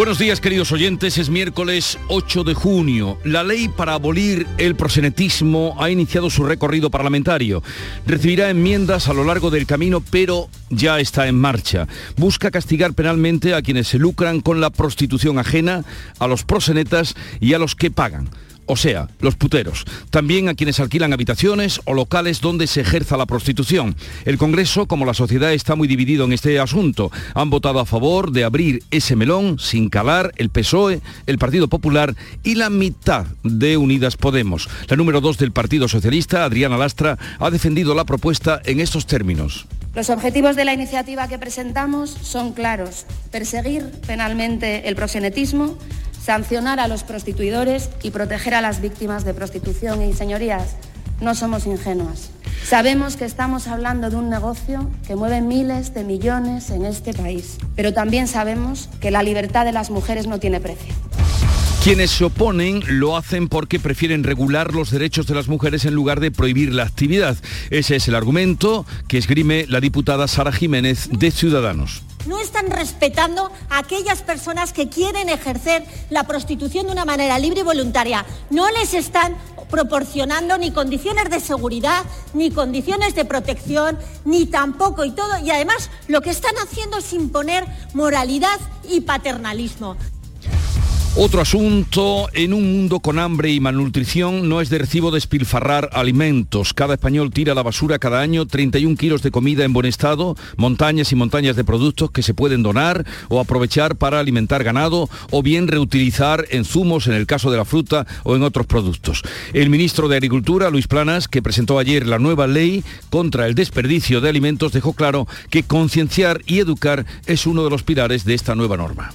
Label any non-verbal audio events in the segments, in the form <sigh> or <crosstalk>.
Buenos días queridos oyentes, es miércoles 8 de junio. La ley para abolir el prosenetismo ha iniciado su recorrido parlamentario. Recibirá enmiendas a lo largo del camino, pero ya está en marcha. Busca castigar penalmente a quienes se lucran con la prostitución ajena, a los prosenetas y a los que pagan o sea, los puteros, también a quienes alquilan habitaciones o locales donde se ejerza la prostitución. El Congreso, como la sociedad, está muy dividido en este asunto. Han votado a favor de abrir ese melón sin calar el PSOE, el Partido Popular y la mitad de Unidas Podemos. La número dos del Partido Socialista, Adriana Lastra, ha defendido la propuesta en estos términos. Los objetivos de la iniciativa que presentamos son claros. Perseguir penalmente el prosenetismo, sancionar a los prostituidores y proteger a las víctimas de prostitución. Y señorías, no somos ingenuas. Sabemos que estamos hablando de un negocio que mueve miles de millones en este país, pero también sabemos que la libertad de las mujeres no tiene precio. Quienes se oponen lo hacen porque prefieren regular los derechos de las mujeres en lugar de prohibir la actividad. Ese es el argumento que esgrime la diputada Sara Jiménez de Ciudadanos no están respetando a aquellas personas que quieren ejercer la prostitución de una manera libre y voluntaria. No les están proporcionando ni condiciones de seguridad, ni condiciones de protección, ni tampoco y todo. Y además lo que están haciendo es imponer moralidad y paternalismo. Otro asunto, en un mundo con hambre y malnutrición no es de recibo despilfarrar alimentos. Cada español tira a la basura cada año 31 kilos de comida en buen estado, montañas y montañas de productos que se pueden donar o aprovechar para alimentar ganado o bien reutilizar en zumos en el caso de la fruta o en otros productos. El ministro de Agricultura, Luis Planas, que presentó ayer la nueva ley contra el desperdicio de alimentos, dejó claro que concienciar y educar es uno de los pilares de esta nueva norma.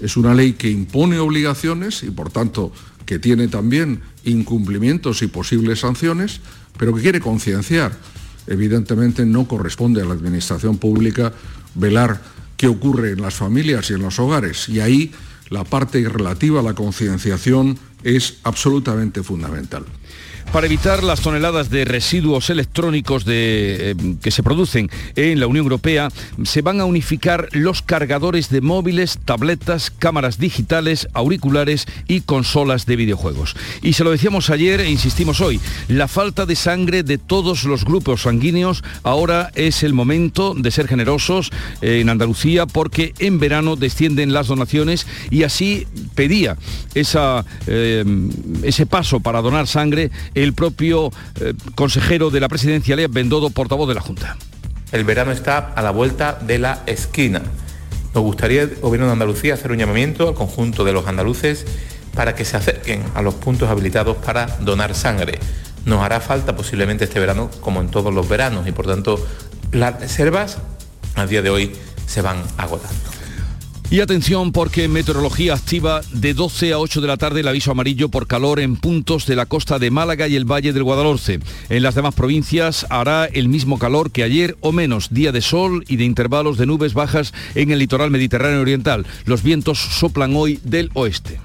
Es una ley que impone obligaciones y por tanto que tiene también incumplimientos y posibles sanciones, pero que quiere concienciar. Evidentemente no corresponde a la Administración Pública velar qué ocurre en las familias y en los hogares. Y ahí la parte relativa a la concienciación es absolutamente fundamental. Para evitar las toneladas de residuos electrónicos eh, que se producen en la Unión Europea, se van a unificar los cargadores de móviles, tabletas, cámaras digitales, auriculares y consolas de videojuegos. Y se lo decíamos ayer e insistimos hoy, la falta de sangre de todos los grupos sanguíneos ahora es el momento de ser generosos eh, en Andalucía porque en verano descienden las donaciones y así pedía esa, eh, ese paso para donar sangre el propio eh, consejero de la presidencia, Lea Bendodo, portavoz de la Junta. El verano está a la vuelta de la esquina. Nos gustaría, el Gobierno de Andalucía, hacer un llamamiento al conjunto de los andaluces para que se acerquen a los puntos habilitados para donar sangre. Nos hará falta posiblemente este verano, como en todos los veranos, y por tanto las reservas a día de hoy se van agotando. Y atención porque Meteorología activa de 12 a 8 de la tarde el aviso amarillo por calor en puntos de la costa de Málaga y el Valle del Guadalhorce. En las demás provincias hará el mismo calor que ayer o menos, día de sol y de intervalos de nubes bajas en el litoral mediterráneo oriental. Los vientos soplan hoy del oeste.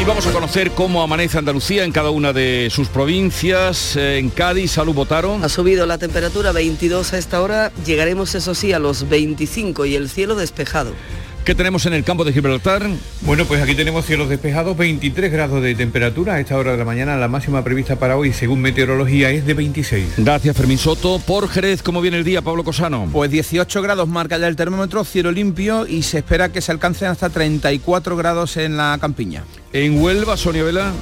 Y vamos a conocer cómo amanece Andalucía en cada una de sus provincias. Eh, en Cádiz, salud votaron. Ha subido la temperatura 22 a esta hora, llegaremos eso sí a los 25 y el cielo despejado. ¿Qué tenemos en el campo de Gibraltar? Bueno, pues aquí tenemos cielos despejados, 23 grados de temperatura a esta hora de la mañana. La máxima prevista para hoy, según meteorología, es de 26. Gracias, Fermín Soto. Por Jerez, ¿cómo viene el día, Pablo Cosano? Pues 18 grados marca ya el termómetro, cielo limpio y se espera que se alcancen hasta 34 grados en la campiña. En Huelva, Sonia Vela.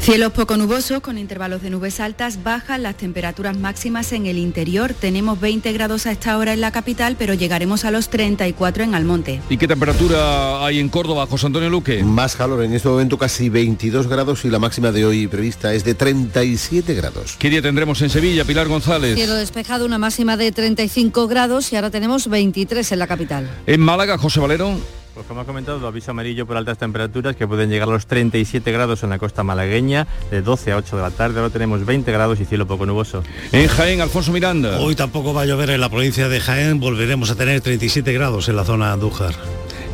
Cielos poco nubosos con intervalos de nubes altas, bajan las temperaturas máximas en el interior. Tenemos 20 grados a esta hora en la capital, pero llegaremos a los 34 en Almonte. ¿Y qué temperatura hay en Córdoba, José Antonio Luque? Más calor, en este momento casi 22 grados y la máxima de hoy prevista es de 37 grados. ¿Qué día tendremos en Sevilla, Pilar González? Cielo despejado, una máxima de 35 grados y ahora tenemos 23 en la capital. En Málaga, José Valero. Pues como ha comentado, aviso amarillo por altas temperaturas que pueden llegar a los 37 grados en la costa malagueña, de 12 a 8 de la tarde, ahora tenemos 20 grados y cielo poco nuboso. En Jaén, Alfonso Miranda. Hoy tampoco va a llover en la provincia de Jaén, volveremos a tener 37 grados en la zona de Andújar.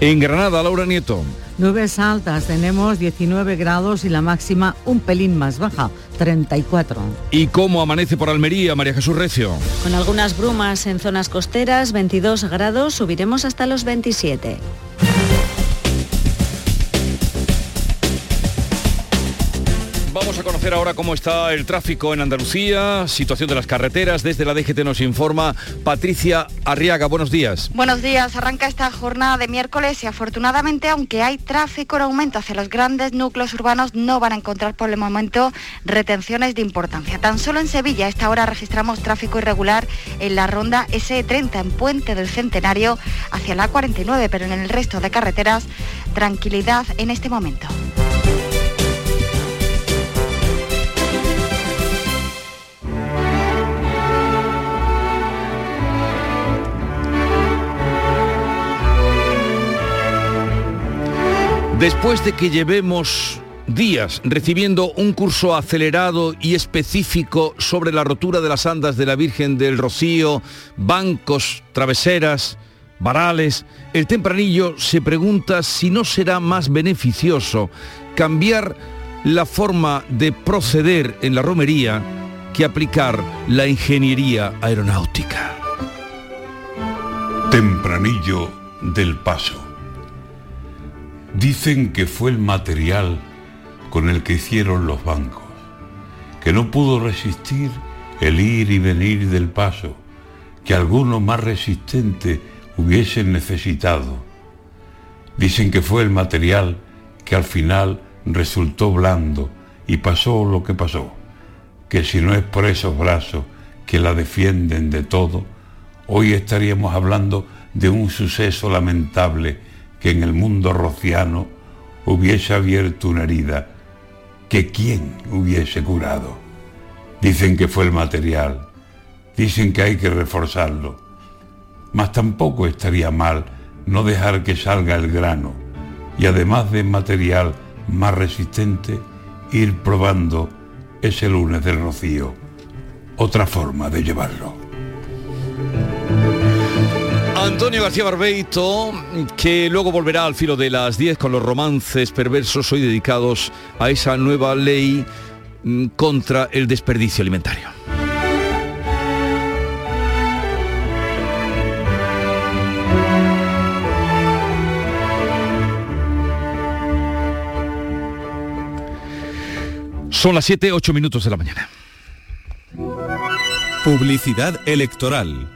En Granada, Laura Nieto. Nubes altas, tenemos 19 grados y la máxima un pelín más baja, 34. ¿Y cómo amanece por Almería, María Jesús Recio? Con algunas brumas en zonas costeras, 22 grados, subiremos hasta los 27. Vamos a conocer ahora cómo está el tráfico en Andalucía, situación de las carreteras. Desde la DGT nos informa Patricia Arriaga. Buenos días. Buenos días. Arranca esta jornada de miércoles y afortunadamente, aunque hay tráfico en aumento hacia los grandes núcleos urbanos, no van a encontrar por el momento retenciones de importancia. Tan solo en Sevilla a esta hora registramos tráfico irregular en la ronda S30 en Puente del Centenario hacia la 49, pero en el resto de carreteras tranquilidad en este momento. Después de que llevemos días recibiendo un curso acelerado y específico sobre la rotura de las andas de la Virgen del Rocío, bancos, traveseras, varales, el tempranillo se pregunta si no será más beneficioso cambiar la forma de proceder en la romería que aplicar la ingeniería aeronáutica. Tempranillo del Paso. Dicen que fue el material con el que hicieron los bancos, que no pudo resistir el ir y venir del paso, que alguno más resistente hubiesen necesitado. Dicen que fue el material que al final resultó blando y pasó lo que pasó, que si no es por esos brazos que la defienden de todo, hoy estaríamos hablando de un suceso lamentable que en el mundo rociano hubiese abierto una herida que quién hubiese curado. Dicen que fue el material, dicen que hay que reforzarlo, mas tampoco estaría mal no dejar que salga el grano y además de material más resistente, ir probando ese lunes del rocío otra forma de llevarlo. Antonio García Barbeito, que luego volverá al filo de las 10 con los romances perversos hoy dedicados a esa nueva ley mm, contra el desperdicio alimentario. Son las 7, 8 minutos de la mañana. Publicidad electoral.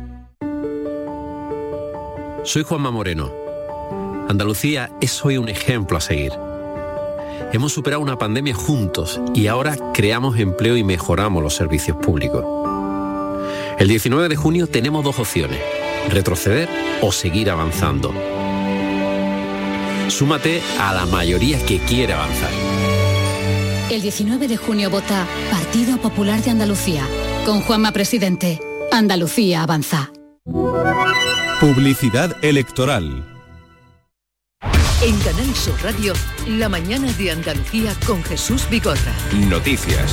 Soy Juanma Moreno. Andalucía es hoy un ejemplo a seguir. Hemos superado una pandemia juntos y ahora creamos empleo y mejoramos los servicios públicos. El 19 de junio tenemos dos opciones, retroceder o seguir avanzando. Súmate a la mayoría que quiere avanzar. El 19 de junio vota Partido Popular de Andalucía. Con Juanma Presidente. Andalucía avanza. Publicidad electoral. En Canal Sur Radio, la mañana de Andalucía con Jesús Vigorra. Noticias.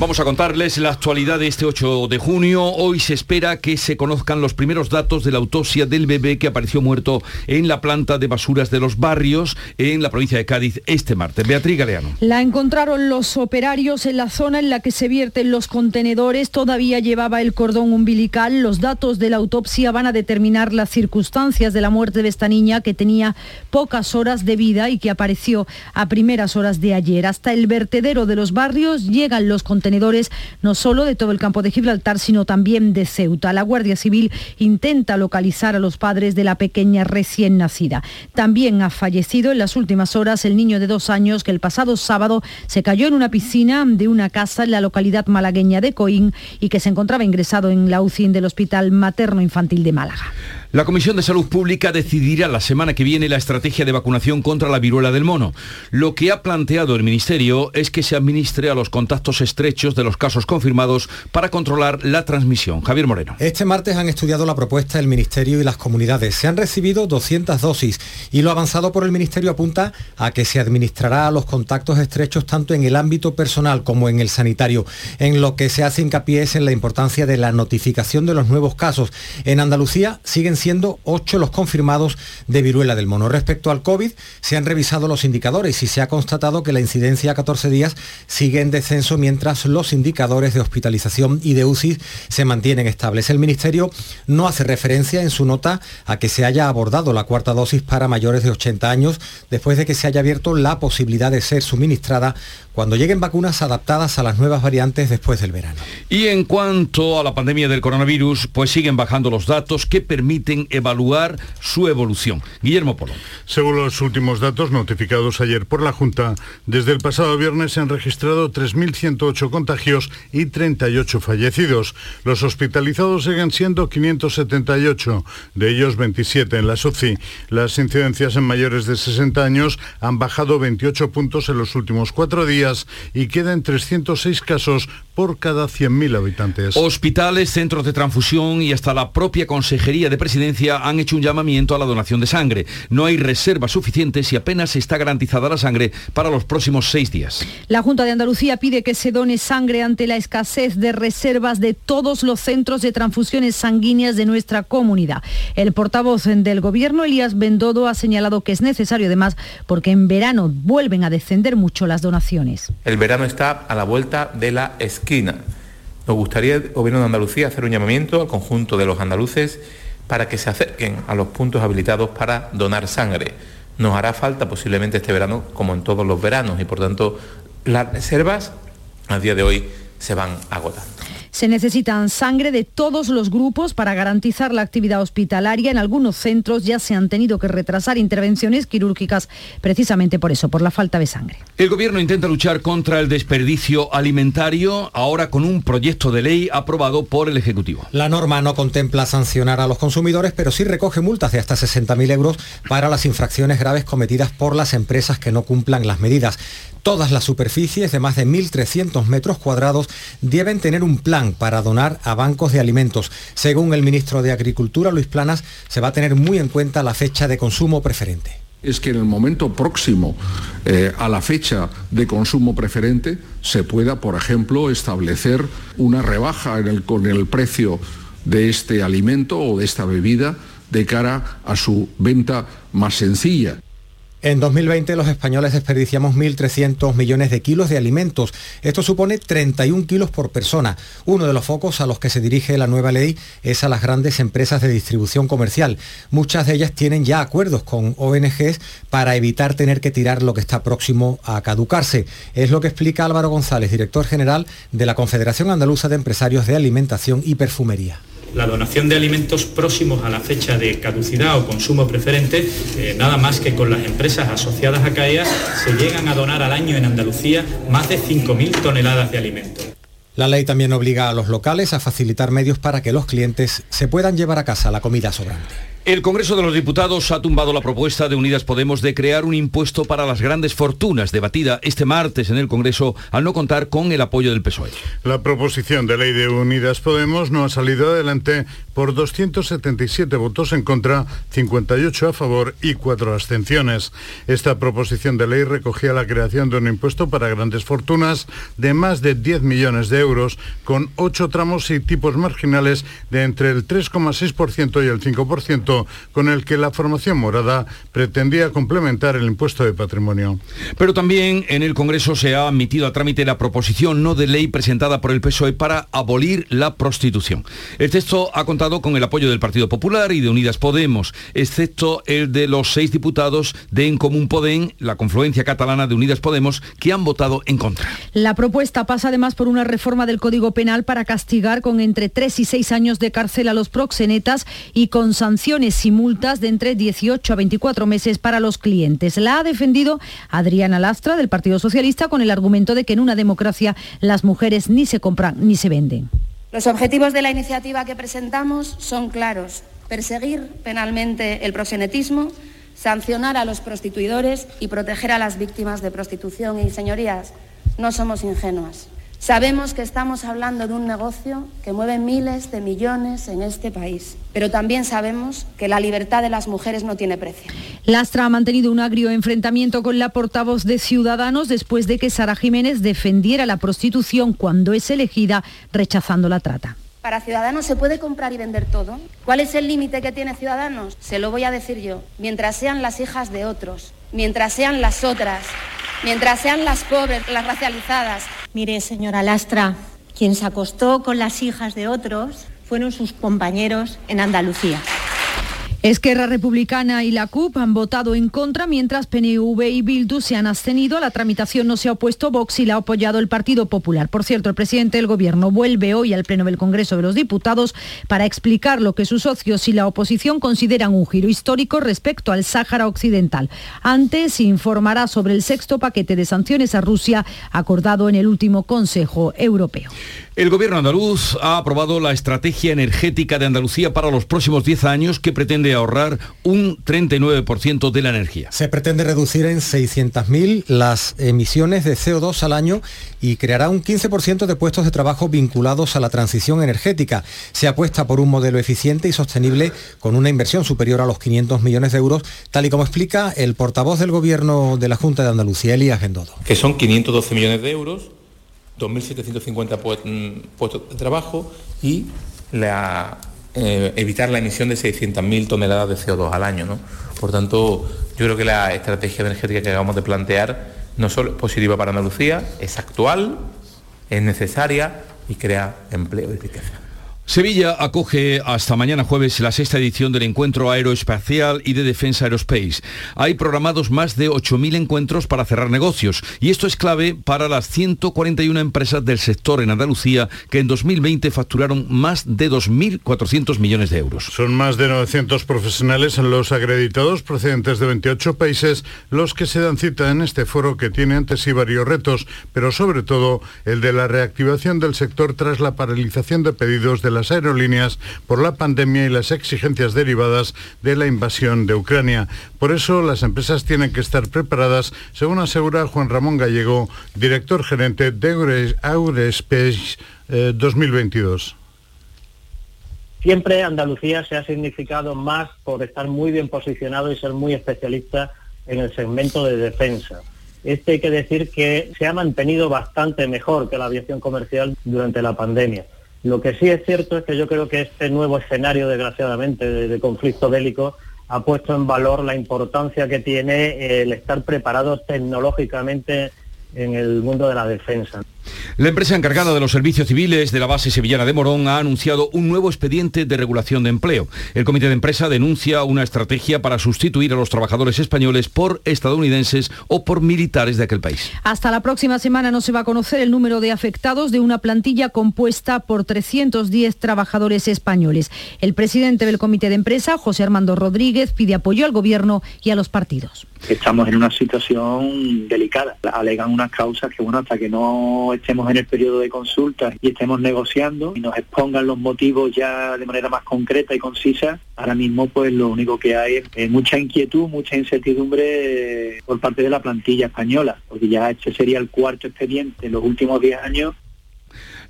Vamos a contarles la actualidad de este 8 de junio. Hoy se espera que se conozcan los primeros datos de la autopsia del bebé que apareció muerto en la planta de basuras de los barrios en la provincia de Cádiz este martes. Beatriz Galeano. La encontraron los operarios en la zona en la que se vierten los contenedores. Todavía llevaba el cordón umbilical. Los datos de la autopsia van a determinar las circunstancias de la muerte de esta niña que tenía pocas horas de vida y que apareció a primeras horas de ayer. Hasta el vertedero de los barrios llegan los contenedores no solo de todo el campo de Gibraltar, sino también de Ceuta. La Guardia Civil intenta localizar a los padres de la pequeña recién nacida. También ha fallecido en las últimas horas el niño de dos años que el pasado sábado se cayó en una piscina de una casa en la localidad malagueña de Coín y que se encontraba ingresado en la UCI del Hospital Materno Infantil de Málaga. La Comisión de Salud Pública decidirá la semana que viene la estrategia de vacunación contra la viruela del mono. Lo que ha planteado el Ministerio es que se administre a los contactos estrechos de los casos confirmados para controlar la transmisión. Javier Moreno. Este martes han estudiado la propuesta del Ministerio y las comunidades. Se han recibido 200 dosis y lo avanzado por el Ministerio apunta a que se administrará a los contactos estrechos tanto en el ámbito personal como en el sanitario. En lo que se hace hincapié es en la importancia de la notificación de los nuevos casos. En Andalucía siguen siendo ocho los confirmados de viruela del mono. Respecto al COVID, se han revisado los indicadores y se ha constatado que la incidencia a 14 días sigue en descenso mientras los indicadores de hospitalización y de UCI se mantienen estables. El Ministerio no hace referencia en su nota a que se haya abordado la cuarta dosis para mayores de 80 años después de que se haya abierto la posibilidad de ser suministrada cuando lleguen vacunas adaptadas a las nuevas variantes después del verano. Y en cuanto a la pandemia del coronavirus, pues siguen bajando los datos que permiten evaluar su evolución. Guillermo Polo. Según los últimos datos notificados ayer por la Junta, desde el pasado viernes se han registrado 3.108 contagios y 38 fallecidos. Los hospitalizados siguen siendo 578, de ellos 27 en la SUCI. Las incidencias en mayores de 60 años han bajado 28 puntos en los últimos cuatro días y quedan 306 casos por cada 100.000 habitantes. Hospitales, centros de transfusión y hasta la propia Consejería de Presidencia han hecho un llamamiento a la donación de sangre. No hay reservas suficientes y apenas está garantizada la sangre para los próximos seis días. La Junta de Andalucía pide que se done sangre ante la escasez de reservas de todos los centros de transfusiones sanguíneas de nuestra comunidad. El portavoz del Gobierno, Elías Bendodo, ha señalado que es necesario además porque en verano vuelven a descender mucho las donaciones. El verano está a la vuelta de la Nos gustaría, el Gobierno de Andalucía, hacer un llamamiento al conjunto de los andaluces para que se acerquen a los puntos habilitados para donar sangre. Nos hará falta posiblemente este verano, como en todos los veranos, y por tanto las reservas a día de hoy se van agotando. Se necesitan sangre de todos los grupos para garantizar la actividad hospitalaria. En algunos centros ya se han tenido que retrasar intervenciones quirúrgicas precisamente por eso, por la falta de sangre. El gobierno intenta luchar contra el desperdicio alimentario ahora con un proyecto de ley aprobado por el Ejecutivo. La norma no contempla sancionar a los consumidores, pero sí recoge multas de hasta 60.000 euros para las infracciones graves cometidas por las empresas que no cumplan las medidas. Todas las superficies de más de 1.300 metros cuadrados deben tener un plan para donar a bancos de alimentos. Según el ministro de Agricultura, Luis Planas, se va a tener muy en cuenta la fecha de consumo preferente es que en el momento próximo eh, a la fecha de consumo preferente se pueda, por ejemplo, establecer una rebaja en con el precio de este alimento o de esta bebida de cara a su venta más sencilla. En 2020 los españoles desperdiciamos 1.300 millones de kilos de alimentos. Esto supone 31 kilos por persona. Uno de los focos a los que se dirige la nueva ley es a las grandes empresas de distribución comercial. Muchas de ellas tienen ya acuerdos con ONGs para evitar tener que tirar lo que está próximo a caducarse. Es lo que explica Álvaro González, director general de la Confederación Andaluza de Empresarios de Alimentación y Perfumería la donación de alimentos próximos a la fecha de caducidad o consumo preferente, eh, nada más que con las empresas asociadas a CAEA, se llegan a donar al año en Andalucía más de 5.000 toneladas de alimentos. La ley también obliga a los locales a facilitar medios para que los clientes se puedan llevar a casa la comida sobrante. El Congreso de los Diputados ha tumbado la propuesta de Unidas Podemos de crear un impuesto para las grandes fortunas, debatida este martes en el Congreso al no contar con el apoyo del PSOE. La proposición de ley de Unidas Podemos no ha salido adelante por 277 votos en contra, 58 a favor y 4 abstenciones. Esta proposición de ley recogía la creación de un impuesto para grandes fortunas de más de 10 millones de euros, con 8 tramos y tipos marginales de entre el 3,6% y el 5% con el que la formación morada pretendía complementar el impuesto de patrimonio. Pero también en el Congreso se ha admitido a trámite la proposición no de ley presentada por el PSOE para abolir la prostitución. El texto ha contado con el apoyo del Partido Popular y de Unidas Podemos, excepto el de los seis diputados de En Común Podem, la confluencia catalana de Unidas Podemos, que han votado en contra. La propuesta pasa además por una reforma del Código Penal para castigar con entre 3 y 6 años de cárcel a los proxenetas y con sanciones y multas de entre 18 a 24 meses para los clientes. La ha defendido Adriana Lastra del Partido Socialista con el argumento de que en una democracia las mujeres ni se compran ni se venden. Los objetivos de la iniciativa que presentamos son claros. Perseguir penalmente el proxenetismo, sancionar a los prostituidores y proteger a las víctimas de prostitución. Y, señorías, no somos ingenuas. Sabemos que estamos hablando de un negocio que mueve miles de millones en este país, pero también sabemos que la libertad de las mujeres no tiene precio. Lastra ha mantenido un agrio enfrentamiento con la portavoz de Ciudadanos después de que Sara Jiménez defendiera la prostitución cuando es elegida, rechazando la trata. ¿Para Ciudadanos se puede comprar y vender todo? ¿Cuál es el límite que tiene Ciudadanos? Se lo voy a decir yo. Mientras sean las hijas de otros, mientras sean las otras, mientras sean las pobres, las racializadas. Mire, señora Lastra, quien se acostó con las hijas de otros fueron sus compañeros en Andalucía. Esquerra Republicana y la CUP han votado en contra, mientras PNV y Bildu se han abstenido. La tramitación no se ha opuesto Vox y la ha apoyado el Partido Popular. Por cierto, el presidente del Gobierno vuelve hoy al Pleno del Congreso de los Diputados para explicar lo que sus socios y la oposición consideran un giro histórico respecto al Sáhara Occidental. Antes informará sobre el sexto paquete de sanciones a Rusia acordado en el último Consejo Europeo. El gobierno andaluz ha aprobado la estrategia energética de Andalucía para los próximos 10 años que pretende ahorrar un 39% de la energía. Se pretende reducir en 600.000 las emisiones de CO2 al año y creará un 15% de puestos de trabajo vinculados a la transición energética. Se apuesta por un modelo eficiente y sostenible con una inversión superior a los 500 millones de euros, tal y como explica el portavoz del gobierno de la Junta de Andalucía, Elías Gendodo. Que son 512 millones de euros 2.750 mm, puestos de trabajo y la, eh, evitar la emisión de 600.000 toneladas de CO2 al año. ¿no? Por tanto, yo creo que la estrategia energética que acabamos de plantear no solo es positiva para Andalucía, es actual, es necesaria y crea empleo y riqueza. Sevilla acoge hasta mañana jueves la sexta edición del encuentro aeroespacial y de defensa aerospace. Hay programados más de 8.000 encuentros para cerrar negocios y esto es clave para las 141 empresas del sector en Andalucía que en 2020 facturaron más de 2.400 millones de euros. Son más de 900 profesionales los acreditados procedentes de 28 países los que se dan cita en este foro que tiene ante sí varios retos, pero sobre todo el de la reactivación del sector tras la paralización de pedidos de la las aerolíneas por la pandemia y las exigencias derivadas de la invasión de Ucrania. Por eso las empresas tienen que estar preparadas, según asegura Juan Ramón Gallego, director gerente de Aurespace 2022. Eh, Siempre Andalucía se ha significado más por estar muy bien posicionado y ser muy especialista en el segmento de defensa. Este hay que decir que se ha mantenido bastante mejor que la aviación comercial durante la pandemia. Lo que sí es cierto es que yo creo que este nuevo escenario, desgraciadamente, de, conflicto bélico, ha puesto en valor la importancia que tiene el estar preparado tecnológicamente en el mundo de la defensa. La empresa encargada de los servicios civiles de la base sevillana de Morón ha anunciado un nuevo expediente de regulación de empleo. El comité de empresa denuncia una estrategia para sustituir a los trabajadores españoles por estadounidenses o por militares de aquel país. Hasta la próxima semana no se va a conocer el número de afectados de una plantilla compuesta por 310 trabajadores españoles. El presidente del comité de empresa, José Armando Rodríguez, pide apoyo al gobierno y a los partidos. Estamos en una situación delicada. Alegan unas causas que, bueno, hasta que no estemos en el periodo de consultas y estemos negociando y nos expongan los motivos ya de manera más concreta y concisa, ahora mismo pues lo único que hay es mucha inquietud, mucha incertidumbre por parte de la plantilla española, porque ya este sería el cuarto expediente en los últimos 10 años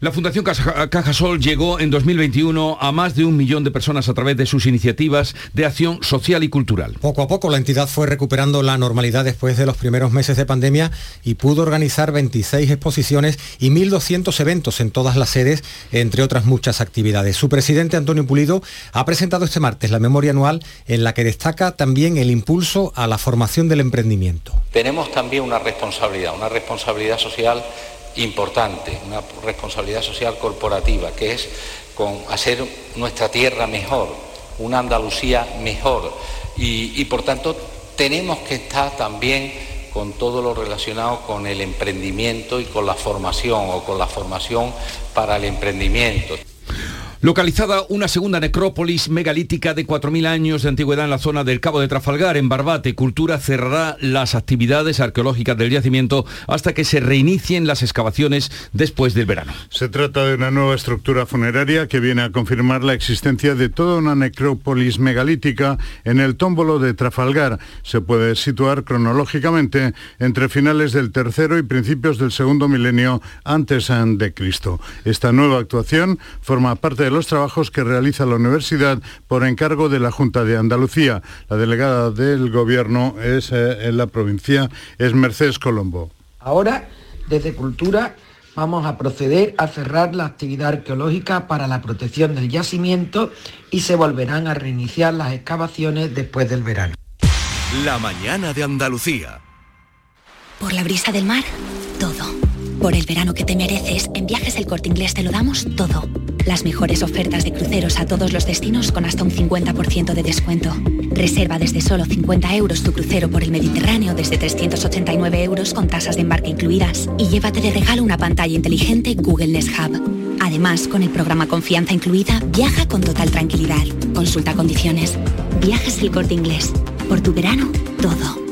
La Fundación Cajasol llegó en 2021 a más de un millón de personas a través de sus iniciativas de acción social y cultural. Poco a poco la entidad fue recuperando la normalidad después de los primeros meses de pandemia y pudo organizar 26 exposiciones y 1.200 eventos en todas las sedes, entre otras muchas actividades. Su presidente Antonio Pulido ha presentado este martes la memoria anual en la que destaca también el impulso a la formación del emprendimiento. Tenemos también una responsabilidad, una responsabilidad social importante, una responsabilidad social corporativa, que es con hacer nuestra tierra mejor, una Andalucía mejor. Y, y por tanto tenemos que estar también con todo lo relacionado con el emprendimiento y con la formación o con la formación para el emprendimiento. Localizada una segunda necrópolis megalítica de 4.000 años de antigüedad en la zona del Cabo de Trafalgar, en Barbate, Cultura cerrará las actividades arqueológicas del yacimiento hasta que se reinicien las excavaciones después del verano. Se trata de una nueva estructura funeraria que viene a confirmar la existencia de toda una necrópolis megalítica en el tómbolo de Trafalgar. Se puede situar cronológicamente entre finales del tercero y principios del segundo milenio antes de Cristo. Esta nueva actuación forma parte de de los trabajos que realiza la universidad por encargo de la Junta de Andalucía. La delegada del Gobierno es, eh, en la provincia es Mercedes Colombo. Ahora, desde Cultura, vamos a proceder a cerrar la actividad arqueológica para la protección del yacimiento y se volverán a reiniciar las excavaciones después del verano. La mañana de Andalucía. Por la brisa del mar, todo. Por el verano que te mereces, en Viajes El Corte Inglés te lo damos todo. Las mejores ofertas de cruceros a todos los destinos con hasta un 50% de descuento. Reserva desde solo 50 euros tu crucero por el Mediterráneo desde 389 euros con tasas de embarque incluidas. Y llévate de regalo una pantalla inteligente Google Nest Hub. Además, con el programa Confianza incluida, viaja con total tranquilidad. Consulta condiciones. Viajes El Corte Inglés. Por tu verano, todo.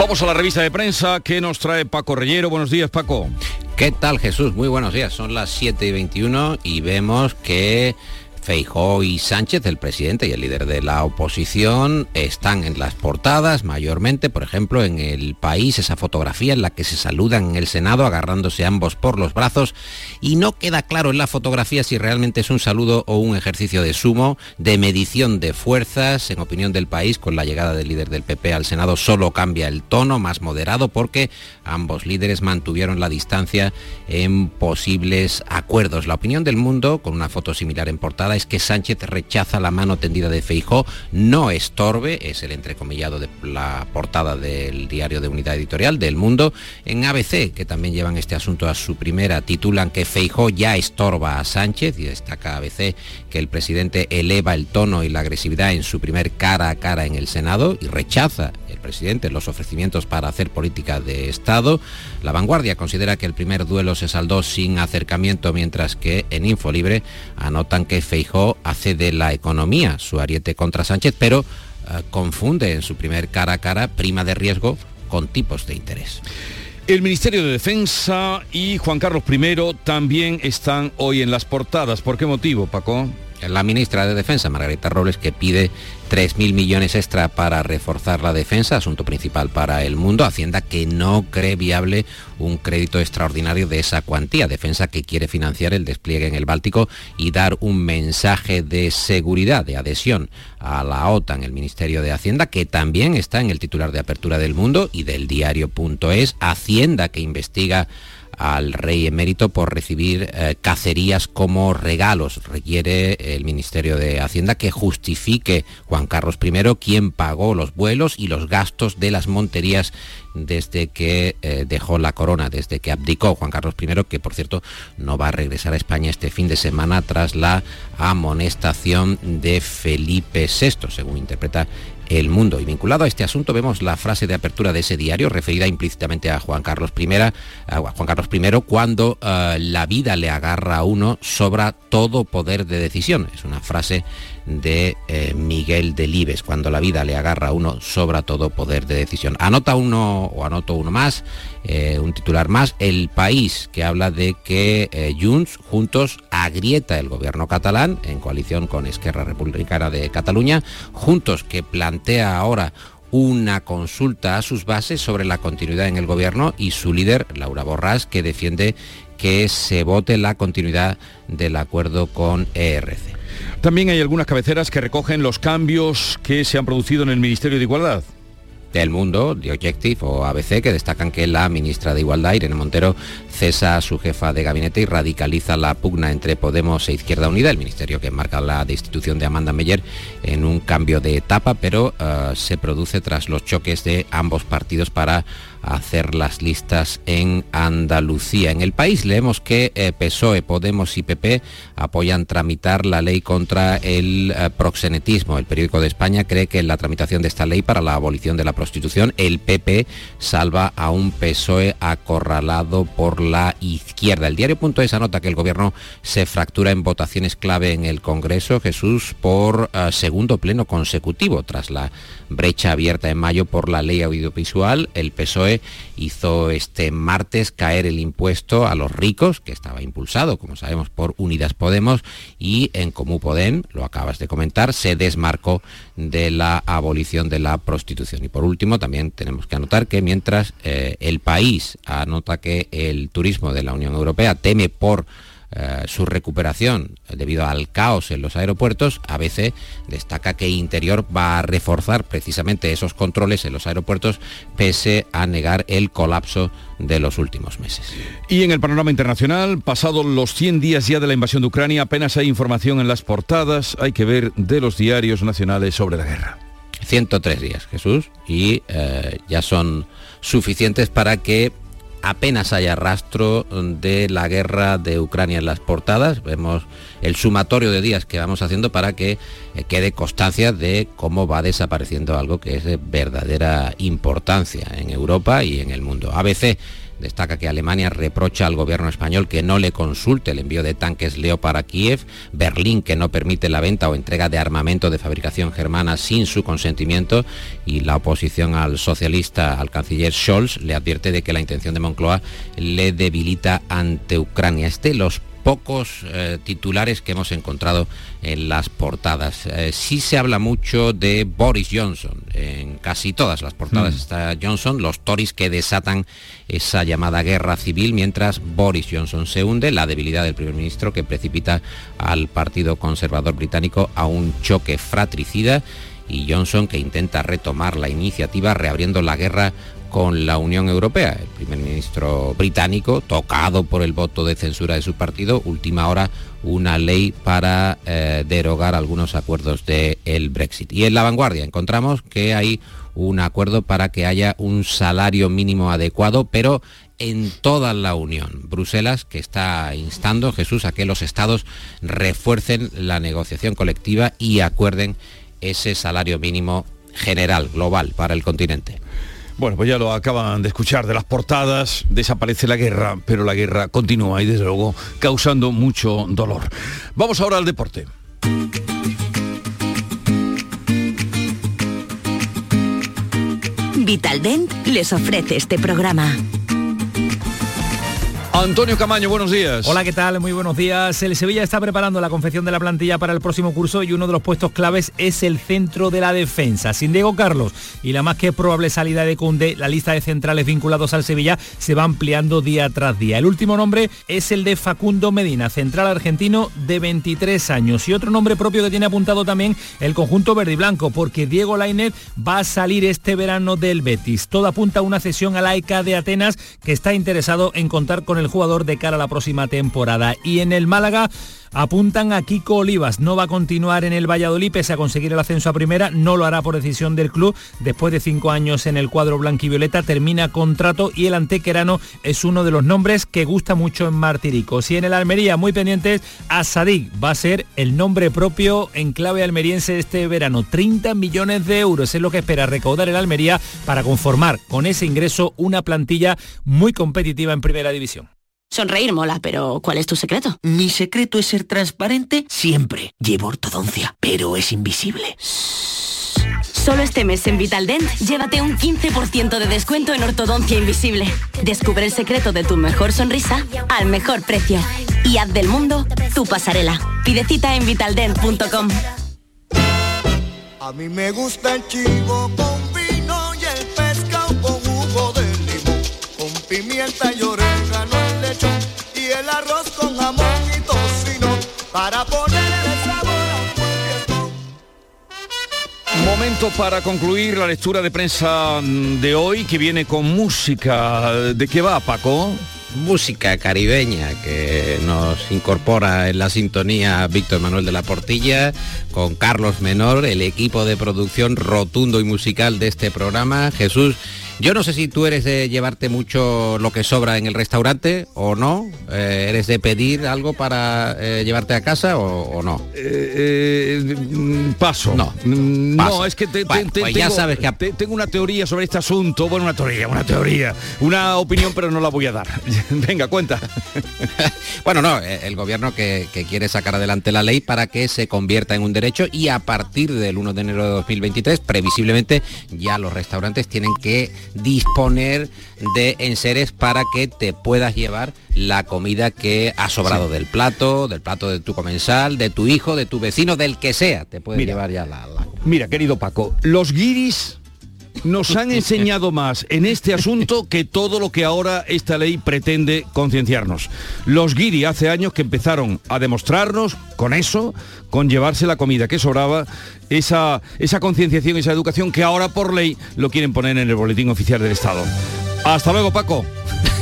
Vamos a la revista de prensa que nos trae Paco Reyero. Buenos días, Paco. ¿Qué tal, Jesús? Muy buenos días. Son las 7 y 21 y vemos que Feijó y Sánchez, el presidente y el líder de la oposición, están en las portadas mayormente, por ejemplo, en el país, esa fotografía en la que se saludan en el Senado agarrándose ambos por los brazos y no queda claro en la fotografía si realmente es un saludo o un ejercicio de sumo, de medición de fuerzas, en opinión del país, con la llegada del líder del PP al Senado solo cambia el tono, más moderado, porque ambos líderes mantuvieron la distancia en posibles acuerdos. La opinión del mundo, con una foto similar en portada, es que Sánchez rechaza la mano tendida de Feijó, no estorbe, es el entrecomillado de la portada del diario de Unidad Editorial del Mundo. En ABC, que también llevan este asunto a su primera, titulan que Feijó ya estorba a Sánchez y destaca ABC que el presidente eleva el tono y la agresividad en su primer cara a cara en el Senado y rechaza el presidente los ofrecimientos para hacer política de Estado. La vanguardia considera que el primer duelo se saldó sin acercamiento, mientras que en Infolibre anotan que Feijó hace de la economía su ariete contra Sánchez, pero eh, confunde en su primer cara a cara prima de riesgo con tipos de interés. El Ministerio de Defensa y Juan Carlos I también están hoy en las portadas. ¿Por qué motivo, Paco? La ministra de Defensa, Margarita Robles, que pide 3.000 millones extra para reforzar la defensa, asunto principal para el mundo. Hacienda que no cree viable un crédito extraordinario de esa cuantía. Defensa que quiere financiar el despliegue en el Báltico y dar un mensaje de seguridad, de adhesión a la OTAN. El Ministerio de Hacienda, que también está en el titular de Apertura del Mundo y del diario.es. Hacienda que investiga al rey emérito por recibir eh, cacerías como regalos. Requiere el Ministerio de Hacienda que justifique Juan Carlos I quien pagó los vuelos y los gastos de las monterías desde que eh, dejó la corona, desde que abdicó Juan Carlos I, que por cierto no va a regresar a España este fin de semana tras la amonestación de Felipe VI, según interpreta el Mundo. Y vinculado a este asunto vemos la frase de apertura de ese diario referida implícitamente a Juan Carlos I, a Juan Carlos I cuando eh, la vida le agarra a uno sobra todo poder de decisión. Es una frase de eh, Miguel Delibes, cuando la vida le agarra a uno sobra todo poder de decisión. Anota uno o anoto uno más, eh, un titular más, El País, que habla de que eh, Junts juntos agrieta el gobierno catalán en coalición con Esquerra Republicana de Cataluña, juntos que plantea ahora una consulta a sus bases sobre la continuidad en el gobierno y su líder, Laura Borrás, que defiende que se vote la continuidad del acuerdo con ERC. También hay algunas cabeceras que recogen los cambios que se han producido en el Ministerio de Igualdad. Del mundo, The Objective o ABC, que destacan que la ministra de Igualdad, Irene Montero, cesa su jefa de gabinete y radicaliza la pugna entre Podemos e Izquierda Unida, el ministerio que marca la destitución de Amanda Meyer en un cambio de etapa, pero uh, se produce tras los choques de ambos partidos para hacer las listas en Andalucía. En el país leemos que eh, PSOE, Podemos y PP apoyan tramitar la ley contra el eh, proxenetismo. El periódico de España cree que en la tramitación de esta ley para la abolición de la prostitución, el PP salva a un PSOE acorralado por la izquierda. El diario.es anota que el gobierno se fractura en votaciones clave en el Congreso, Jesús, por uh, segundo pleno consecutivo tras la brecha abierta en mayo por la ley audiovisual. El PSOE hizo este martes caer el impuesto a los ricos, que estaba impulsado, como sabemos, por Unidas Podemos, y en Comú Podem, lo acabas de comentar, se desmarcó de la abolición de la prostitución. Y por último, también tenemos que anotar que mientras eh, el país anota que el turismo de la Unión Europea teme por eh, su recuperación debido al caos en los aeropuertos, ABC destaca que Interior va a reforzar precisamente esos controles en los aeropuertos pese a negar el colapso de los últimos meses. Y en el panorama internacional, pasados los 100 días ya de la invasión de Ucrania, apenas hay información en las portadas, hay que ver de los diarios nacionales sobre la guerra. 103 días, Jesús, y eh, ya son suficientes para que apenas haya rastro de la guerra de Ucrania en las portadas. Vemos el sumatorio de días que vamos haciendo para que eh, quede constancia de cómo va desapareciendo algo que es de verdadera importancia en Europa y en el mundo. ABC Destaca que Alemania reprocha al gobierno español que no le consulte el envío de tanques Leopard a Kiev, Berlín que no permite la venta o entrega de armamento de fabricación germana sin su consentimiento y la oposición al socialista, al canciller Scholz, le advierte de que la intención de Moncloa le debilita ante Ucrania. Este los pocos eh, titulares que hemos encontrado en las portadas. Eh, sí se habla mucho de Boris Johnson. En casi todas las portadas mm. está Johnson, los Tories que desatan esa llamada guerra civil mientras Boris Johnson se hunde, la debilidad del primer ministro que precipita al Partido Conservador británico a un choque fratricida y Johnson que intenta retomar la iniciativa reabriendo la guerra con la Unión Europea. El primer ministro británico, tocado por el voto de censura de su partido, última hora una ley para eh, derogar algunos acuerdos del Brexit. Y en la vanguardia encontramos que hay un acuerdo para que haya un salario mínimo adecuado, pero en toda la Unión. Bruselas, que está instando, Jesús, a que los estados refuercen la negociación colectiva y acuerden ese salario mínimo general, global, para el continente. Bueno, pues ya lo acaban de escuchar de las portadas, desaparece la guerra, pero la guerra continúa y desde luego causando mucho dolor. Vamos ahora al deporte. Vitaldent les ofrece este programa. Antonio Camaño, buenos días. Hola, ¿qué tal? Muy buenos días. El Sevilla está preparando la confección de la plantilla para el próximo curso y uno de los puestos claves es el centro de la defensa. Sin Diego Carlos y la más que probable salida de Cunde, la lista de centrales vinculados al Sevilla se va ampliando día tras día. El último nombre es el de Facundo Medina, central argentino de 23 años. Y otro nombre propio que tiene apuntado también el conjunto verde y blanco, porque Diego Lainez va a salir este verano del Betis. Todo apunta a una cesión a la ECA de Atenas que está interesado en contar con el jugador de cara a la próxima temporada. Y en el Málaga apuntan a Kiko Olivas. No va a continuar en el Valladolid pese a conseguir el ascenso a primera. No lo hará por decisión del club. Después de cinco años en el cuadro blanquivioleta termina contrato y el antequerano es uno de los nombres que gusta mucho en Martiricos. Y en el Almería, muy pendientes, a va a ser el nombre propio en clave almeriense este verano. 30 millones de euros es lo que espera recaudar el Almería para conformar con ese ingreso una plantilla muy competitiva en primera división. Sonreír mola, pero ¿cuál es tu secreto? Mi secreto es ser transparente siempre. Llevo ortodoncia, pero es invisible. Solo este mes en Vitaldent, llévate un 15% de descuento en ortodoncia invisible. Descubre el secreto de tu mejor sonrisa al mejor precio. Y haz del mundo tu pasarela. Pide cita en vitaldent.com. A mí me gusta el chivo con vino y el pescado con jugo de limón, con pimienta y para ponerle sabor a un buen Momento para concluir la lectura de prensa de hoy que viene con música. ¿De qué va, Paco? música caribeña que nos incorpora en la sintonía Víctor Manuel de la Portilla con Carlos Menor, el equipo de producción rotundo y musical de este programa. Jesús, yo no sé si tú eres de llevarte mucho lo que sobra en el restaurante o no. Eh, ¿Eres de pedir algo para eh, llevarte a casa o, o no? Eh, mm, paso. No. Mm, Paso. No, es que te, Bueno, te- pues ya tengo, sabes que- te- tengo una teoría sobre este asunto. Bueno, una teoría, una teoría. Una opinión, pero no la voy a dar. <laughs> Venga, cuenta. <laughs> Bueno, no, el gobierno que, que quiere sacar adelante la ley para que se convierta en un derecho y a partir del 1 de enero de 2023, previsiblemente, ya los restaurantes tienen que disponer de enseres para que te puedas llevar la comida que ha sobrado del plato, del plato de tu comensal, de tu hijo, de tu vecino, del que sea. Te puedes Mira. llevar ya la, la- Mira, querido Paco, los guiris nos han <laughs> enseñado más en este asunto que todo lo que ahora esta ley pretende concienciarnos. Los guiri hace años que empezaron a demostrarnos con eso, con llevarse la comida que sobraba, esa, esa concienciación, esa educación que ahora por ley lo quieren poner en el boletín oficial del Estado. Hasta luego, Paco.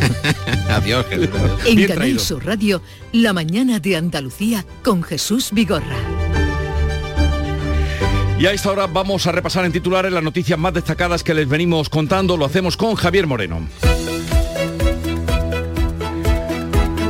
<laughs> Adiós. Jesús. En Canal. Sur Radio, La mañana de Andalucía con Jesús Vigorra. Y a esta hora vamos a repasar en titulares las noticias más destacadas que les venimos contando. Lo hacemos con Javier Moreno.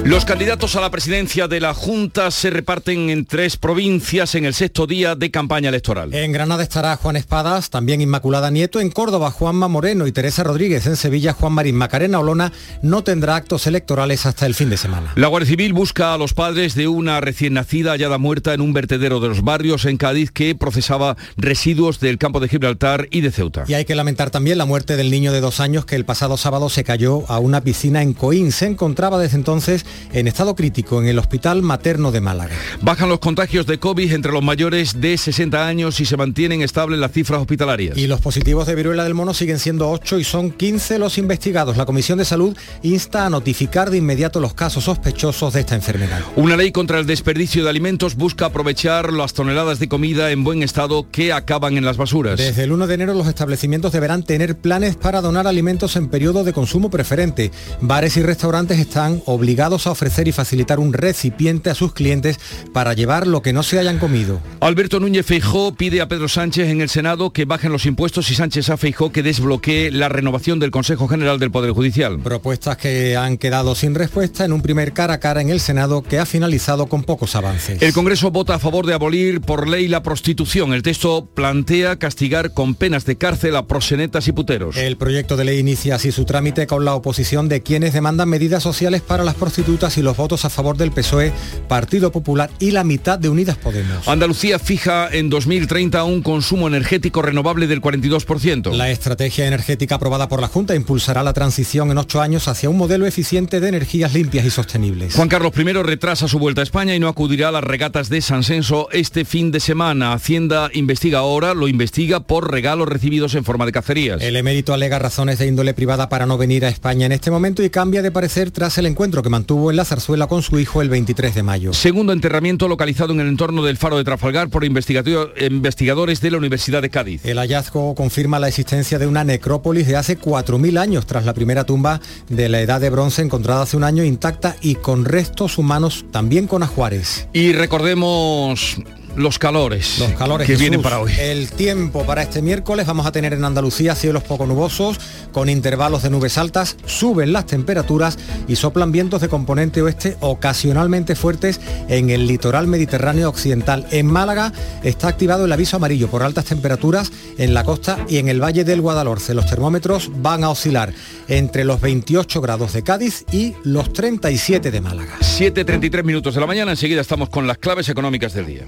Los candidatos a la presidencia de la Junta se reparten en tres provincias en el sexto día de campaña electoral. En Granada estará Juan Espadas, también Inmaculada Nieto, en Córdoba Juanma Moreno y Teresa Rodríguez, en Sevilla Juan Marín Macarena Olona no tendrá actos electorales hasta el fin de semana. La Guardia Civil busca a los padres de una recién nacida hallada muerta en un vertedero de los barrios en Cádiz que procesaba residuos del campo de Gibraltar y de Ceuta. Y hay que lamentar también la muerte del niño de dos años que el pasado sábado se cayó a una piscina en Coín. Se encontraba desde entonces en estado crítico en el Hospital Materno de Málaga. Bajan los contagios de COVID entre los mayores de 60 años y se mantienen estables las cifras hospitalarias. Y los positivos de viruela del mono siguen siendo 8 y son 15 los investigados. La Comisión de Salud insta a notificar de inmediato los casos sospechosos de esta enfermedad. Una ley contra el desperdicio de alimentos busca aprovechar las toneladas de comida en buen estado que acaban en las basuras. Desde el 1 de enero los establecimientos deberán tener planes para donar alimentos en periodo de consumo preferente. Bares y restaurantes están obligados a ofrecer y facilitar un recipiente a sus clientes para llevar lo que no se hayan comido. Alberto Núñez Feijó pide a Pedro Sánchez en el Senado que bajen los impuestos y Sánchez a Feijó que desbloquee la renovación del Consejo General del Poder Judicial. Propuestas que han quedado sin respuesta en un primer cara a cara en el Senado que ha finalizado con pocos avances. El Congreso vota a favor de abolir por ley la prostitución. El texto plantea castigar con penas de cárcel a prosenetas y puteros. El proyecto de ley inicia así su trámite con la oposición de quienes demandan medidas sociales para las prostitutas y los votos a favor del PSOE, Partido Popular y la mitad de Unidas Podemos. Andalucía fija en 2030 un consumo energético renovable del 42%. La estrategia energética aprobada por la Junta impulsará la transición en ocho años hacia un modelo eficiente de energías limpias y sostenibles. Juan Carlos I retrasa su vuelta a España y no acudirá a las regatas de San Senso este fin de semana. Hacienda investiga ahora, lo investiga por regalos recibidos en forma de cacerías. El emérito alega razones de índole privada para no venir a España en este momento y cambia de parecer tras el encuentro que mantuvo en la zarzuela con su hijo el 23 de mayo. Segundo enterramiento localizado en el entorno del faro de Trafalgar por investigadores de la Universidad de Cádiz. El hallazgo confirma la existencia de una necrópolis de hace 4.000 años tras la primera tumba de la edad de bronce encontrada hace un año intacta y con restos humanos también con ajuares. Y recordemos los calores, Los calores que Jesús. vienen para hoy. El tiempo para este miércoles vamos a tener en Andalucía cielos poco nubosos con intervalos de nubes altas, suben las temperaturas y soplan vientos de componente oeste ocasionalmente fuertes en el litoral mediterráneo occidental. En Málaga está activado el aviso amarillo por altas temperaturas en la costa y en el valle del Guadalhorce. Los termómetros van a oscilar entre los 28 grados de Cádiz y los 37 de Málaga. 7.33 minutos de la mañana, enseguida estamos con las claves económicas del día.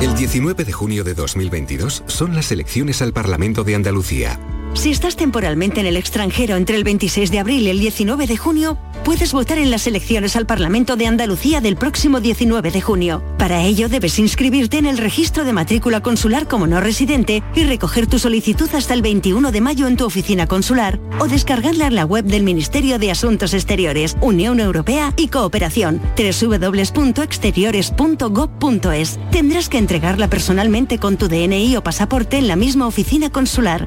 El 19 de junio de 2022 son las elecciones al Parlamento de Andalucía. Si estás temporalmente en el extranjero entre el 26 de abril y el 19 de junio, puedes votar en las elecciones al Parlamento de Andalucía del próximo 19 de junio. Para ello debes inscribirte en el registro de matrícula consular como no residente y recoger tu solicitud hasta el 21 de mayo en tu oficina consular o descargarla en la web del Ministerio de Asuntos Exteriores, Unión Europea y Cooperación, www.exteriores.gov.es. Tendrás que entregarla personalmente con tu DNI o pasaporte en la misma oficina consular.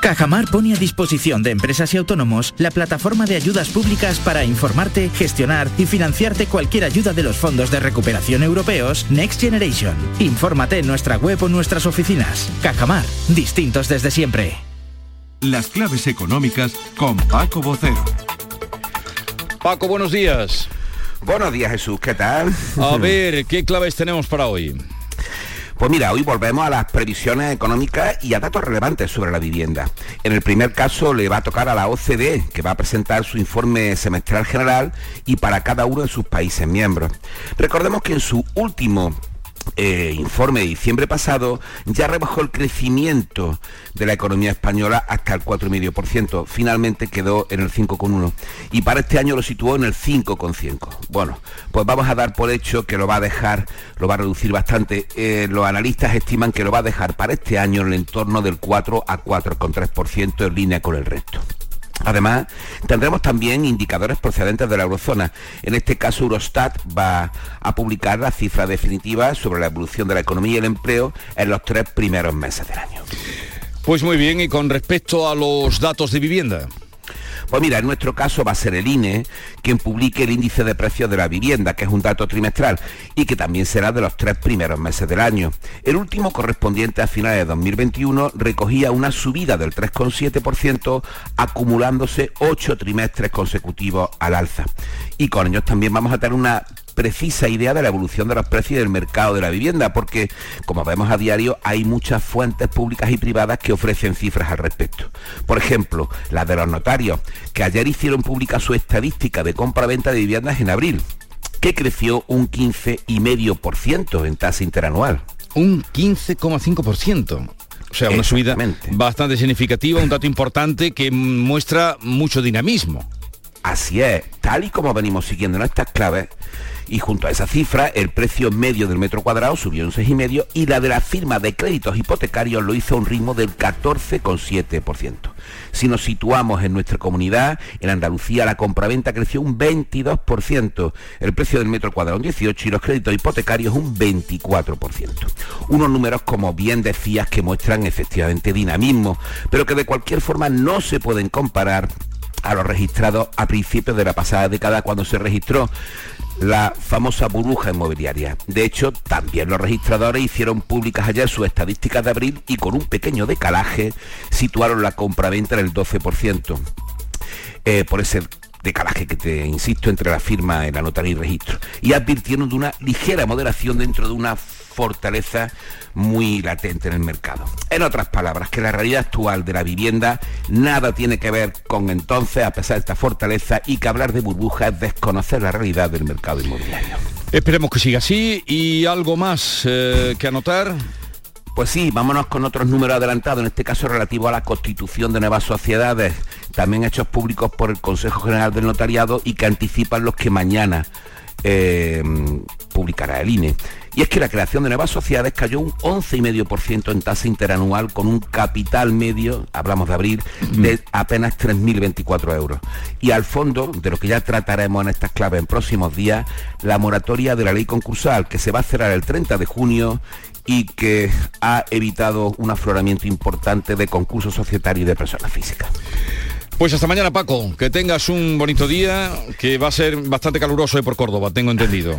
Cajamar pone a disposición de empresas y autónomos la plataforma de ayudas públicas para informarte, gestionar y financiarte cualquier ayuda de los fondos de recuperación europeos Next Generation. Infórmate en nuestra web o nuestras oficinas. Cajamar, distintos desde siempre. Las claves económicas con Paco Bocero. Paco, buenos días. Buenos días Jesús, ¿qué tal? A ver, ¿qué claves tenemos para hoy? Pues mira, hoy volvemos a las previsiones económicas y a datos relevantes sobre la vivienda. En el primer caso le va a tocar a la OCDE, que va a presentar su informe semestral general y para cada uno de sus países miembros. Recordemos que en su último eh, informe de diciembre pasado ya rebajó el crecimiento de la economía española hasta el 4,5%. Finalmente quedó en el 5,1%. Y para este año lo situó en el 5,5%. Bueno, pues vamos a dar por hecho que lo va a dejar, lo va a reducir bastante. Eh, los analistas estiman que lo va a dejar para este año en el entorno del 4 a 4,3% en línea con el resto. Además, tendremos también indicadores procedentes de la eurozona. En este caso, Eurostat va a publicar la cifra definitiva sobre la evolución de la economía y el empleo en los tres primeros meses del año. Pues muy bien, y con respecto a los datos de vivienda. Pues mira, en nuestro caso va a ser el INE quien publique el índice de precios de la vivienda, que es un dato trimestral y que también será de los tres primeros meses del año. El último correspondiente a finales de 2021 recogía una subida del 3,7%, acumulándose ocho trimestres consecutivos al alza. Y con ellos también vamos a tener una precisa idea de la evolución de los precios del mercado de la vivienda, porque como vemos a diario hay muchas fuentes públicas y privadas que ofrecen cifras al respecto. Por ejemplo, las de los notarios, que ayer hicieron pública su estadística de compra-venta de viviendas en abril, que creció un 15,5% en tasa interanual. Un 15,5%. O sea, una subida bastante significativa, un dato importante que muestra mucho dinamismo. Así es, tal y como venimos siguiendo en estas claves, y junto a esa cifra el precio medio del metro cuadrado subió un 6,5 y la de la firma de créditos hipotecarios lo hizo a un ritmo del 14,7%. Si nos situamos en nuestra comunidad, en Andalucía la compraventa creció un 22%, el precio del metro cuadrado un 18% y los créditos hipotecarios un 24%. Unos números, como bien decías, que muestran efectivamente dinamismo, pero que de cualquier forma no se pueden comparar a los registrados a principios de la pasada década cuando se registró la famosa burbuja inmobiliaria. De hecho, también los registradores hicieron públicas ayer sus estadísticas de abril y con un pequeño decalaje situaron la compraventa en el 12%. Eh, por ese decalaje que te insisto entre la firma, la notaría y registro. Y advirtieron de una ligera moderación dentro de una fortaleza muy latente en el mercado. En otras palabras, que la realidad actual de la vivienda nada tiene que ver con entonces, a pesar de esta fortaleza, y que hablar de burbuja es desconocer la realidad del mercado inmobiliario. Esperemos que siga así y algo más eh, que anotar. Pues sí, vámonos con otros números adelantados, en este caso relativo a la constitución de nuevas sociedades, también hechos públicos por el Consejo General del Notariado y que anticipan los que mañana eh, publicará el INE. Y es que la creación de nuevas sociedades cayó un 11,5% en tasa interanual con un capital medio, hablamos de abril, de apenas 3.024 euros. Y al fondo, de lo que ya trataremos en estas claves en próximos días, la moratoria de la ley concursal, que se va a cerrar el 30 de junio y que ha evitado un afloramiento importante de concursos societarios y de personas físicas. Pues hasta mañana, Paco. Que tengas un bonito día, que va a ser bastante caluroso hoy por Córdoba, tengo entendido.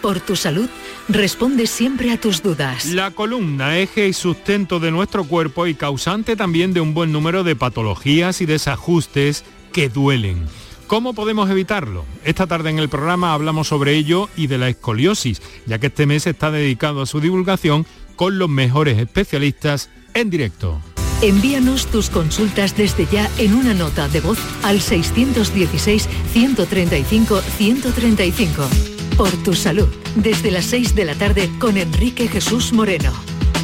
por tu salud, responde siempre a tus dudas. La columna, eje y sustento de nuestro cuerpo y causante también de un buen número de patologías y desajustes que duelen. ¿Cómo podemos evitarlo? Esta tarde en el programa hablamos sobre ello y de la escoliosis, ya que este mes está dedicado a su divulgación con los mejores especialistas en directo. Envíanos tus consultas desde ya en una nota de voz al 616-135-135. Por tu salud, desde las 6 de la tarde con Enrique Jesús Moreno.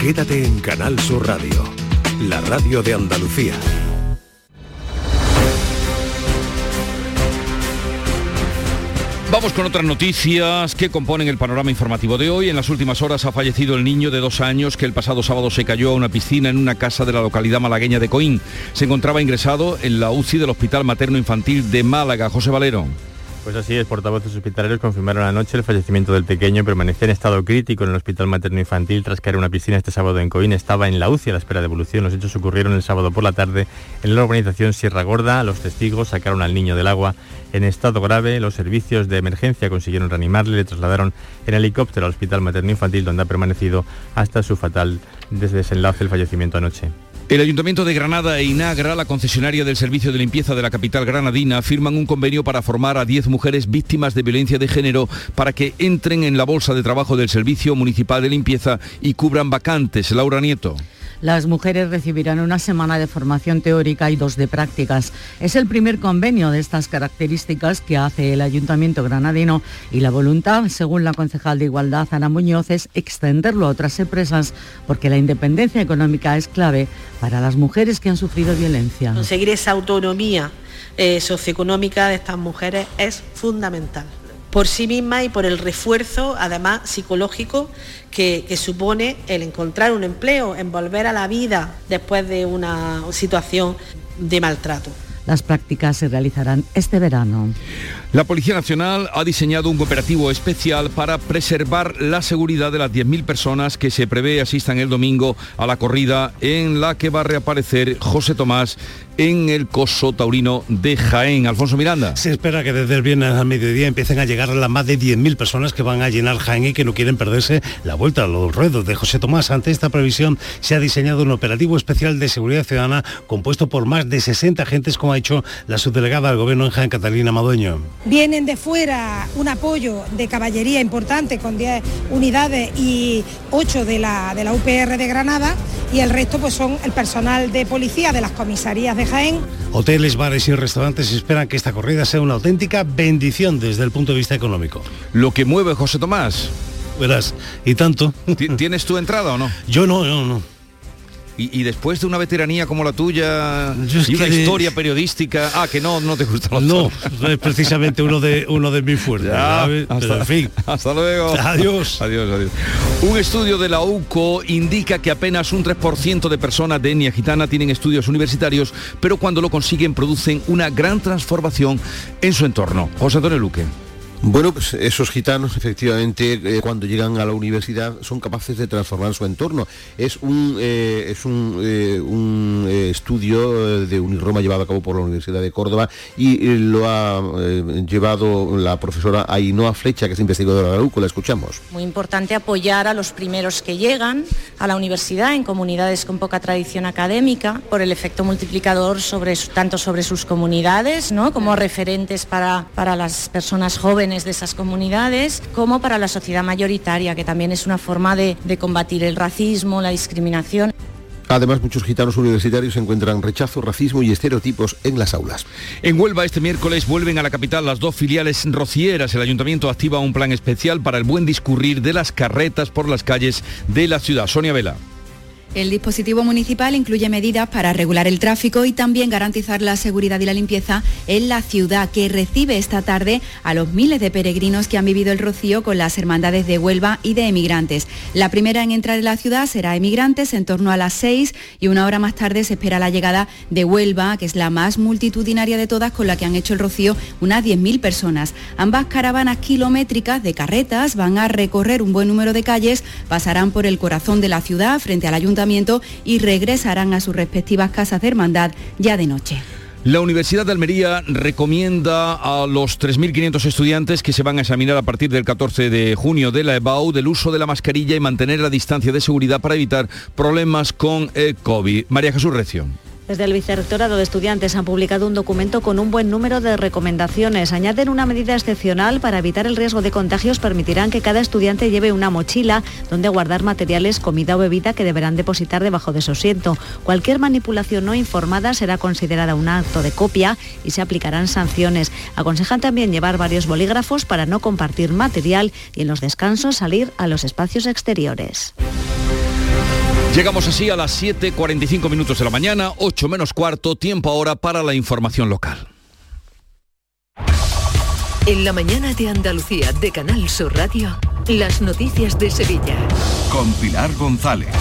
Quédate en Canal Sur Radio, la radio de Andalucía. Vamos con otras noticias que componen el panorama informativo de hoy. En las últimas horas ha fallecido el niño de dos años que el pasado sábado se cayó a una piscina en una casa de la localidad malagueña de Coín. Se encontraba ingresado en la UCI del Hospital Materno Infantil de Málaga. José Valero. Pues así es, portavoces hospitalarios confirmaron anoche el fallecimiento del pequeño. Permanecía en estado crítico en el Hospital Materno Infantil tras caer en una piscina este sábado en Coín. Estaba en la UCI a la espera de evolución. Los hechos ocurrieron el sábado por la tarde en la organización Sierra Gorda. Los testigos sacaron al niño del agua en estado grave. Los servicios de emergencia consiguieron reanimarle. Le trasladaron en helicóptero al Hospital Materno Infantil donde ha permanecido hasta su fatal desenlace el fallecimiento anoche. El Ayuntamiento de Granada e Inagra, la concesionaria del servicio de limpieza de la capital granadina, firman un convenio para formar a 10 mujeres víctimas de violencia de género para que entren en la bolsa de trabajo del Servicio Municipal de Limpieza y cubran vacantes. Laura Nieto. Las mujeres recibirán una semana de formación teórica y dos de prácticas. Es el primer convenio de estas características que hace el Ayuntamiento granadino y la voluntad, según la concejal de Igualdad, Ana Muñoz, es extenderlo a otras empresas porque la independencia económica es clave para las mujeres que han sufrido violencia. Conseguir esa autonomía eh, socioeconómica de estas mujeres es fundamental por sí misma y por el refuerzo, además psicológico, que, supone el encontrar un empleo, en volver a la vida después de una situación de maltrato. Las prácticas se realizarán este verano. La Policía Nacional ha diseñado un operativo especial para preservar la seguridad de las 10.000 personas que se prevé asistan el domingo a la corrida en la que va a reaparecer José Tomás en el coso taurino de Jaén. Alfonso Miranda. Se espera que desde el viernes al mediodía empiecen a llegar las más de 10.000 personas que van a llenar Jaén y que no quieren perderse la vuelta a los ruedos de José Tomás. Ante esta previsión se ha diseñado un operativo especial de seguridad ciudadana compuesto por más de 60 agentes, como ha dicho la subdelegada del gobierno en Jaén, Catalina Madueño. Vienen de fuera un apoyo de caballería importante con 10 unidades y 8 de la, de la UPR de Granada y el resto pues son el personal de policía de las comisarías de Jaén. Hoteles, bares y restaurantes esperan que esta corrida sea una auténtica bendición desde el punto de vista económico. Lo que mueve José Tomás. Verás, y tanto. ¿Tienes tu entrada o no? Yo no, yo no. Y, y, después de una veteranía como la tuya y una historia periodística, ah, que no, no te gusta No, no es precisamente uno de uno de mis fuertes. Ya, Pero, hasta, en fin. hasta luego. Adiós. Adiós, adiós. Un estudio de la UCO indica que apenas un 3% de personas de etnia gitana tienen estudios universitarios, pero cuando lo consiguen producen una gran transformación en su entorno. José Antonio Luque. Bueno, pues esos gitanos efectivamente eh, cuando llegan a la universidad son capaces de transformar su entorno. Es un, eh, es un, eh, estudio de Uniroma llevado a cabo por la Universidad de Córdoba y lo ha llevado la profesora Ainhoa Flecha, que es investigadora de la UCO. La escuchamos. Muy importante apoyar a los primeros que llegan a la universidad en comunidades con poca tradición académica por el efecto multiplicador sobre, tanto sobre sus comunidades ¿no? como referentes para, para las personas jóvenes de esas comunidades, como para la sociedad mayoritaria, que también es una forma de, de combatir el racismo, la discriminación. Además, muchos gitanos universitarios encuentran rechazo, racismo y estereotipos en las aulas. En Huelva este miércoles vuelven a la capital las dos filiales rocieras. El ayuntamiento activa un plan especial para el buen discurrir de las carretas por las calles de la ciudad. Sonia Vela. El dispositivo municipal incluye medidas para regular el tráfico y también garantizar la seguridad y la limpieza en la ciudad que recibe esta tarde a los miles de peregrinos que han vivido el rocío con las hermandades de Huelva y de emigrantes. La primera en entrar en la ciudad será emigrantes en torno a las 6 y una hora más tarde se espera la llegada de Huelva, que es la más multitudinaria de todas con la que han hecho el rocío unas 10.000 personas. Ambas caravanas kilométricas de carretas van a recorrer un buen número de calles, pasarán por el corazón de la ciudad frente al y regresarán a sus respectivas casas de hermandad ya de noche. La Universidad de Almería recomienda a los 3.500 estudiantes que se van a examinar a partir del 14 de junio de la EBAU del uso de la mascarilla y mantener la distancia de seguridad para evitar problemas con el COVID. María Jesús Recio. Desde el Vicerrectorado de Estudiantes han publicado un documento con un buen número de recomendaciones. Añaden una medida excepcional para evitar el riesgo de contagios. Permitirán que cada estudiante lleve una mochila donde guardar materiales, comida o bebida que deberán depositar debajo de su asiento. Cualquier manipulación no informada será considerada un acto de copia y se aplicarán sanciones. Aconsejan también llevar varios bolígrafos para no compartir material y en los descansos salir a los espacios exteriores. Llegamos así a las 7.45 minutos de la mañana, 8 menos cuarto, tiempo ahora para la información local. En la mañana de Andalucía de Canal Sur Radio. Las noticias de Sevilla. Con Pilar González.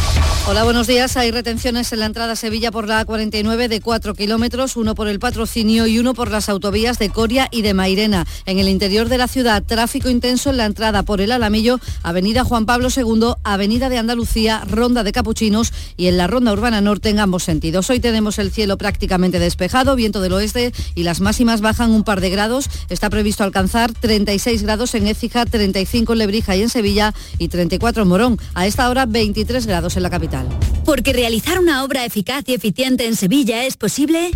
Hola, buenos días. Hay retenciones en la entrada a Sevilla por la A49 de 4 kilómetros, uno por el patrocinio y uno por las autovías de Coria y de Mairena. En el interior de la ciudad, tráfico intenso en la entrada por el Alamillo, Avenida Juan Pablo II, Avenida de Andalucía, Ronda de Capuchinos y en la Ronda Urbana Norte en ambos sentidos. Hoy tenemos el cielo prácticamente despejado, viento del oeste y las máximas bajan un par de grados. Está previsto alcanzar 36 grados en Écija, 35 en Lebrija y en Sevilla y 34 en Morón. A esta hora 23 grados en la capital. Porque realizar una obra eficaz y eficiente en Sevilla es posible.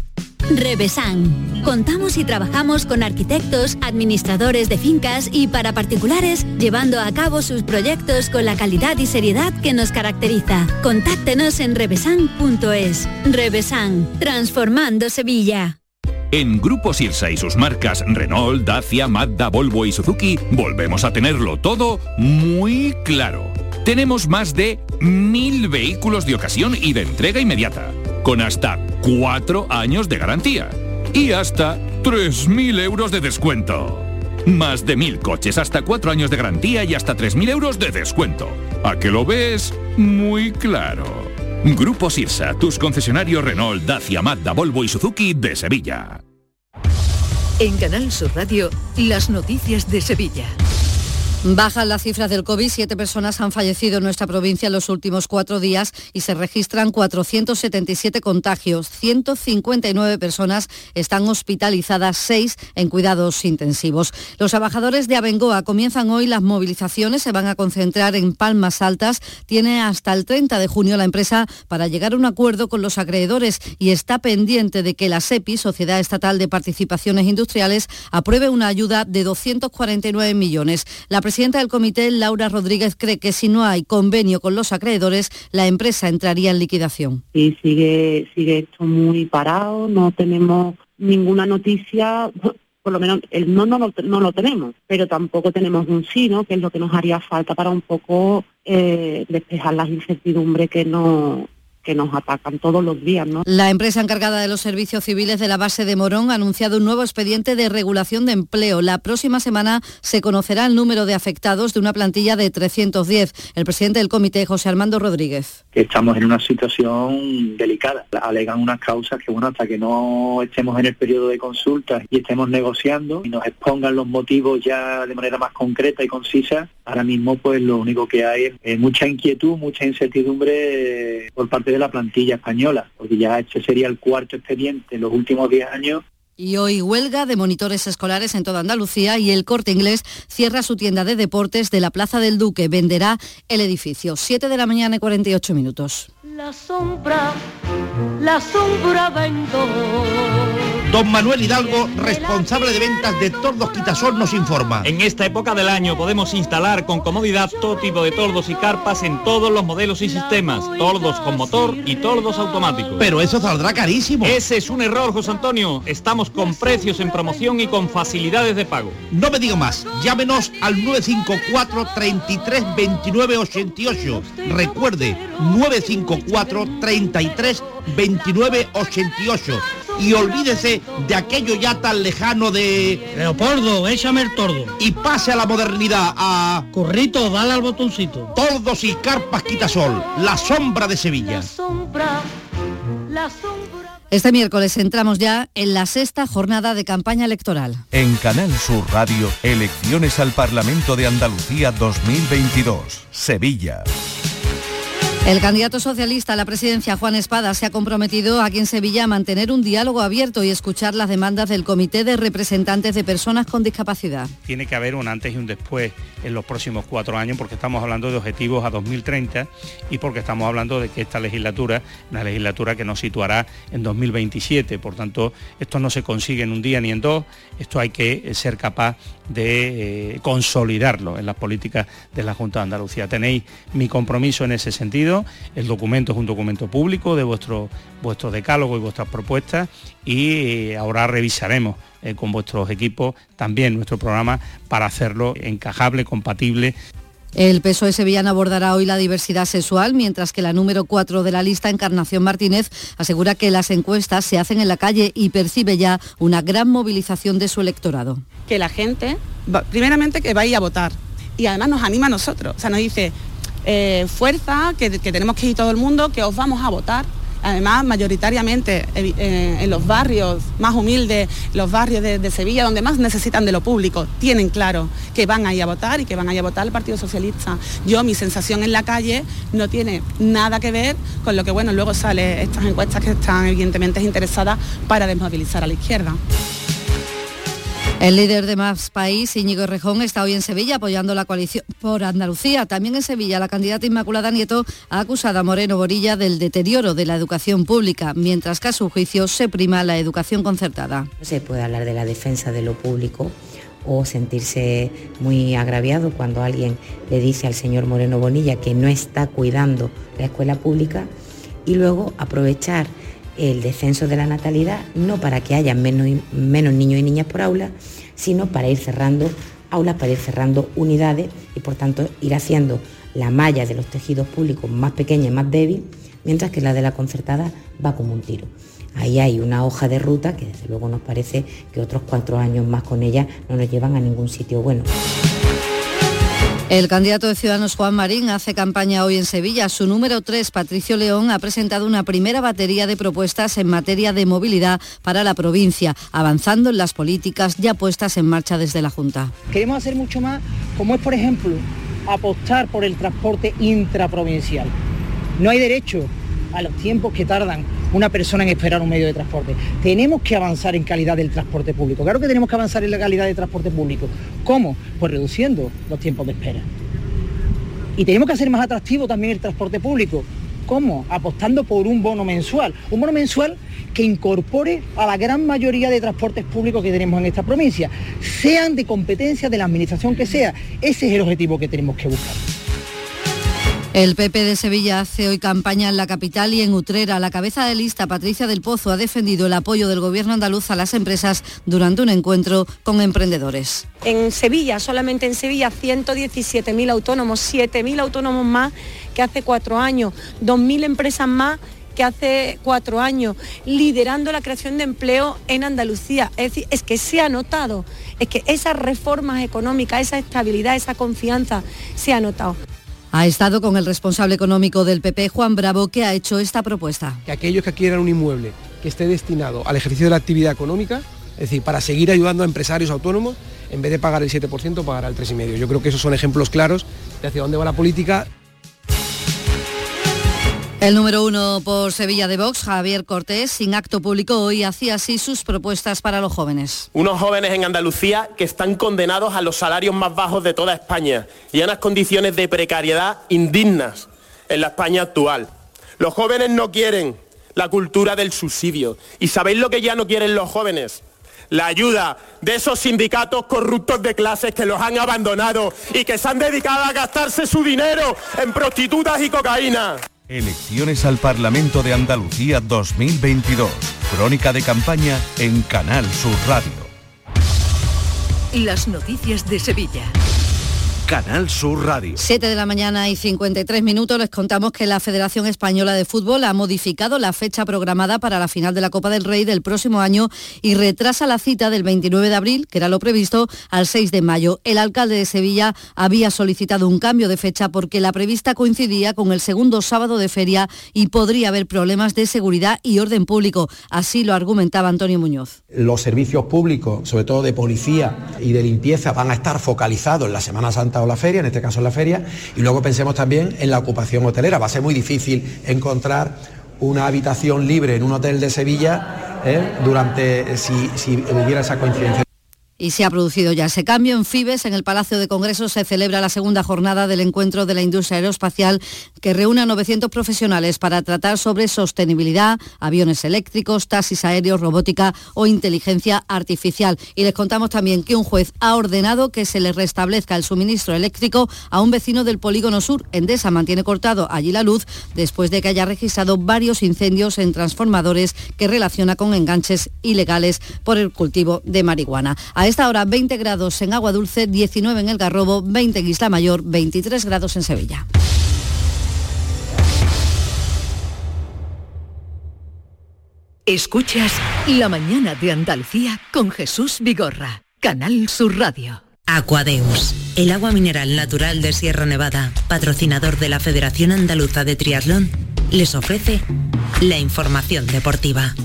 Revesan. Contamos y trabajamos con arquitectos, administradores de fincas y para particulares, llevando a cabo sus proyectos con la calidad y seriedad que nos caracteriza. Contáctenos en revesan.es. Revesan, transformando Sevilla. En Grupo Sirsa y sus marcas Renault, Dacia, Mazda, Volvo y Suzuki volvemos a tenerlo todo muy claro. Tenemos más de mil vehículos de ocasión y de entrega inmediata, con hasta cuatro años de garantía y hasta 3.000 euros de descuento. Más de mil coches, hasta cuatro años de garantía y hasta 3.000 euros de descuento. ¿A que lo ves? Muy claro. Grupo Sirsa, tus concesionarios Renault, Dacia, Mazda, Volvo y Suzuki de Sevilla. En Canal Sur Radio, las noticias de Sevilla. Bajan las cifras del COVID, siete personas han fallecido en nuestra provincia en los últimos cuatro días y se registran 477 contagios. 159 personas están hospitalizadas, seis en cuidados intensivos. Los trabajadores de Abengoa comienzan hoy las movilizaciones, se van a concentrar en Palmas Altas. Tiene hasta el 30 de junio la empresa para llegar a un acuerdo con los acreedores y está pendiente de que la SEPI, Sociedad Estatal de Participaciones Industriales, apruebe una ayuda de 249 millones. Presidenta del comité, Laura Rodríguez, cree que si no hay convenio con los acreedores, la empresa entraría en liquidación. Sí, sigue, sigue esto muy parado, no tenemos ninguna noticia, por lo menos el no no, no lo tenemos, pero tampoco tenemos un sí, ¿no? que es lo que nos haría falta para un poco eh, despejar las incertidumbres que no que nos atacan todos los días. ¿no? La empresa encargada de los servicios civiles de la base de Morón ha anunciado un nuevo expediente de regulación de empleo. La próxima semana se conocerá el número de afectados de una plantilla de 310. El presidente del comité, José Armando Rodríguez. Estamos en una situación delicada. Alegan unas causas que, bueno, hasta que no estemos en el periodo de consultas y estemos negociando y nos expongan los motivos ya de manera más concreta y concisa, ahora mismo pues lo único que hay es mucha inquietud, mucha incertidumbre por parte de la plantilla española, porque ya este sería el cuarto expediente en los últimos 10 años Y hoy huelga de monitores escolares en toda Andalucía y el corte inglés cierra su tienda de deportes de la Plaza del Duque. Venderá el edificio. 7 de la mañana y 48 minutos. La sombra, la sombra Don Manuel Hidalgo, responsable de ventas de Tordos Quitasol, nos informa. En esta época del año podemos instalar con comodidad todo tipo de tordos y carpas en todos los modelos y sistemas, tordos con motor y tordos automáticos. Pero eso saldrá carísimo. Ese es un error, José Antonio. Estamos con precios en promoción y con facilidades de pago. No me diga más. Llámenos al 954 33 29 88. Recuerde, 954 33 29 88 y olvídese de aquello ya tan lejano de... Leopoldo, échame el tordo. Y pase a la modernidad, a... Corrito, dale al botoncito. Tordos y carpas quitasol, la sombra de Sevilla. Este miércoles entramos ya en la sexta jornada de campaña electoral. En Canal Sur Radio, elecciones al Parlamento de Andalucía 2022, Sevilla. El candidato socialista a la presidencia, Juan Espada, se ha comprometido aquí en Sevilla a mantener un diálogo abierto y escuchar las demandas del Comité de Representantes de Personas con Discapacidad. Tiene que haber un antes y un después en los próximos cuatro años porque estamos hablando de objetivos a 2030 y porque estamos hablando de que esta legislatura, una legislatura que nos situará en 2027. Por tanto, esto no se consigue en un día ni en dos, esto hay que ser capaz de eh, consolidarlo en las políticas de la Junta de Andalucía. Tenéis mi compromiso en ese sentido, el documento es un documento público de vuestro, vuestro decálogo y vuestras propuestas y eh, ahora revisaremos eh, con vuestros equipos también nuestro programa para hacerlo encajable, compatible el PSOE sevillano abordará hoy la diversidad sexual, mientras que la número 4 de la lista, Encarnación Martínez, asegura que las encuestas se hacen en la calle y percibe ya una gran movilización de su electorado. Que la gente, primeramente, que vaya a votar y además nos anima a nosotros, o sea, nos dice, eh, fuerza, que tenemos que ir todo el mundo, que os vamos a votar además mayoritariamente eh, en los barrios más humildes, los barrios de, Sevilla, donde más necesitan de lo público, tienen claro que van a ir a votar y que van a ir a votar al Partido Socialista. Yo, mi sensación en la calle no tiene nada que ver con lo que, bueno, luego sale estas encuestas que están evidentemente interesadas para desmovilizar a la izquierda. El líder de Más País, Íñigo Rejón, está hoy en Sevilla apoyando la coalición por Andalucía. También en Sevilla, la candidata Inmaculada Nieto ha acusado a Moreno Borilla del deterioro de la educación pública, mientras que a su juicio se prima la educación concertada. Se puede hablar de la defensa de lo público o sentirse muy agraviado cuando alguien le dice al señor Moreno Bonilla que no está cuidando la escuela pública y luego aprovechar el descenso de la natalidad, no para que haya menos, menos niños y niñas por aula, sino para ir cerrando aulas, para ir cerrando unidades y por tanto ir haciendo la malla de los tejidos públicos más pequeña y más débil, mientras que la de la concertada va como un tiro. Ahí hay una hoja de ruta que desde luego nos parece que otros cuatro años más con ella no nos llevan a ningún sitio bueno. El candidato de Ciudadanos Juan Marín hace campaña hoy en Sevilla. Su número 3, Patricio León, ha presentado una primera batería de propuestas en materia de movilidad para la provincia, avanzando en las políticas ya puestas en marcha desde la Junta. Queremos hacer mucho más, como es, por ejemplo, apostar por el transporte intraprovincial. No hay derecho a los tiempos que tardan una persona en esperar un medio de transporte. Tenemos que avanzar en calidad del transporte público. Claro que tenemos que avanzar en la calidad del transporte público. ¿Cómo? Pues reduciendo los tiempos de espera. Y tenemos que hacer más atractivo también el transporte público. ¿Cómo? Apostando por un bono mensual. Un bono mensual que incorpore a la gran mayoría de transportes públicos que tenemos en esta provincia, sean de competencia de la administración que sea. Ese es el objetivo que tenemos que buscar. El PP de Sevilla hace hoy campaña en la capital y en Utrera. La cabeza de lista, Patricia del Pozo, ha defendido el apoyo del gobierno andaluz a las empresas durante un encuentro con emprendedores. En Sevilla, solamente en Sevilla, 117.000 autónomos, 7.000 autónomos más que hace cuatro años, 2.000 empresas más que hace cuatro años, liderando la creación de empleo en Andalucía. Es decir, es que se ha notado, es que esas reformas económicas, esa estabilidad, esa confianza se ha notado. Ha estado con el responsable económico del PP, Juan Bravo, que ha hecho esta propuesta. Que aquellos que quieran un inmueble que esté destinado al ejercicio de la actividad económica, es decir, para seguir ayudando a empresarios autónomos, en vez de pagar el 7%, pagará el 3,5%. Yo creo que esos son ejemplos claros de hacia dónde va la política El número uno por Sevilla de Vox, Javier Cortés, sin acto público hoy hacía así sus propuestas para los jóvenes. Unos jóvenes en Andalucía que están condenados a los salarios más bajos de toda España y a unas condiciones de precariedad indignas en la España actual. Los jóvenes no quieren la cultura del subsidio. ¿Y sabéis lo que ya no quieren los jóvenes? La ayuda de esos sindicatos corruptos de clases que los han abandonado y que se han dedicado a gastarse su dinero en prostitutas y cocaína. Elecciones al Parlamento de Andalucía 2022. Crónica de campaña en Canal Sur Radio. Las noticias de Sevilla. Canal Sur Radio. 7 de la mañana y 53 minutos les contamos que la Federación Española de Fútbol ha modificado la fecha programada para la final de la Copa del Rey del próximo año y retrasa la cita del 29 de abril, que era lo previsto, al 6 de mayo. El alcalde de Sevilla había solicitado un cambio de fecha porque la prevista coincidía con el segundo sábado de feria y podría haber problemas de seguridad y orden público. Así lo argumentaba Antonio Muñoz. Los servicios públicos, sobre todo de policía y de limpieza, van a estar focalizados en la Semana Santa o la feria, en este caso en la feria, y luego pensemos también en la ocupación hotelera. Va a ser muy difícil encontrar una habitación libre en un hotel de Sevilla ¿eh? durante si, si hubiera esa coincidencia. Y se ha producido ya ese cambio. En Fibes, en el Palacio de Congresos, se celebra la segunda jornada del encuentro de la industria aeroespacial que reúne a 900 profesionales para tratar sobre sostenibilidad, aviones eléctricos, taxis aéreos, robótica o inteligencia artificial. Y les contamos también que un juez ha ordenado que se le restablezca el suministro eléctrico a un vecino del Polígono Sur. Endesa mantiene cortado allí la luz después de que haya registrado varios incendios en transformadores que relaciona con enganches ilegales por el cultivo de marihuana. Esta hora 20 grados en Agua Dulce, 19 en El Garrobo, 20 en Isla Mayor, 23 grados en Sevilla. Escuchas La mañana de Andalucía con Jesús Vigorra, Canal Sur Radio. Aquadeus, el agua mineral natural de Sierra Nevada, patrocinador de la Federación Andaluza de Triatlón, les ofrece la información deportiva.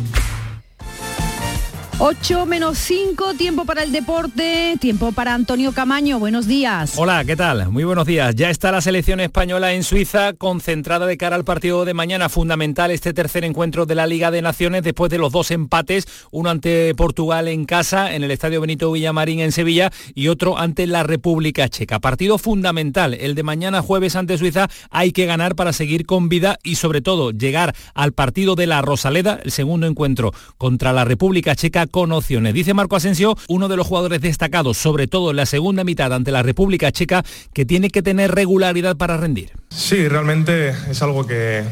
8 menos 5, tiempo para el deporte, tiempo para Antonio Camaño, buenos días. Hola, ¿qué tal? Muy buenos días. Ya está la selección española en Suiza concentrada de cara al partido de mañana, fundamental este tercer encuentro de la Liga de Naciones después de los dos empates, uno ante Portugal en casa, en el Estadio Benito Villamarín en Sevilla y otro ante la República Checa. Partido fundamental, el de mañana jueves ante Suiza, hay que ganar para seguir con vida y sobre todo llegar al partido de la Rosaleda, el segundo encuentro contra la República Checa con opciones. Dice Marco Asensio, uno de los jugadores destacados, sobre todo en la segunda mitad ante la República Checa, que tiene que tener regularidad para rendir. Sí, realmente es algo que,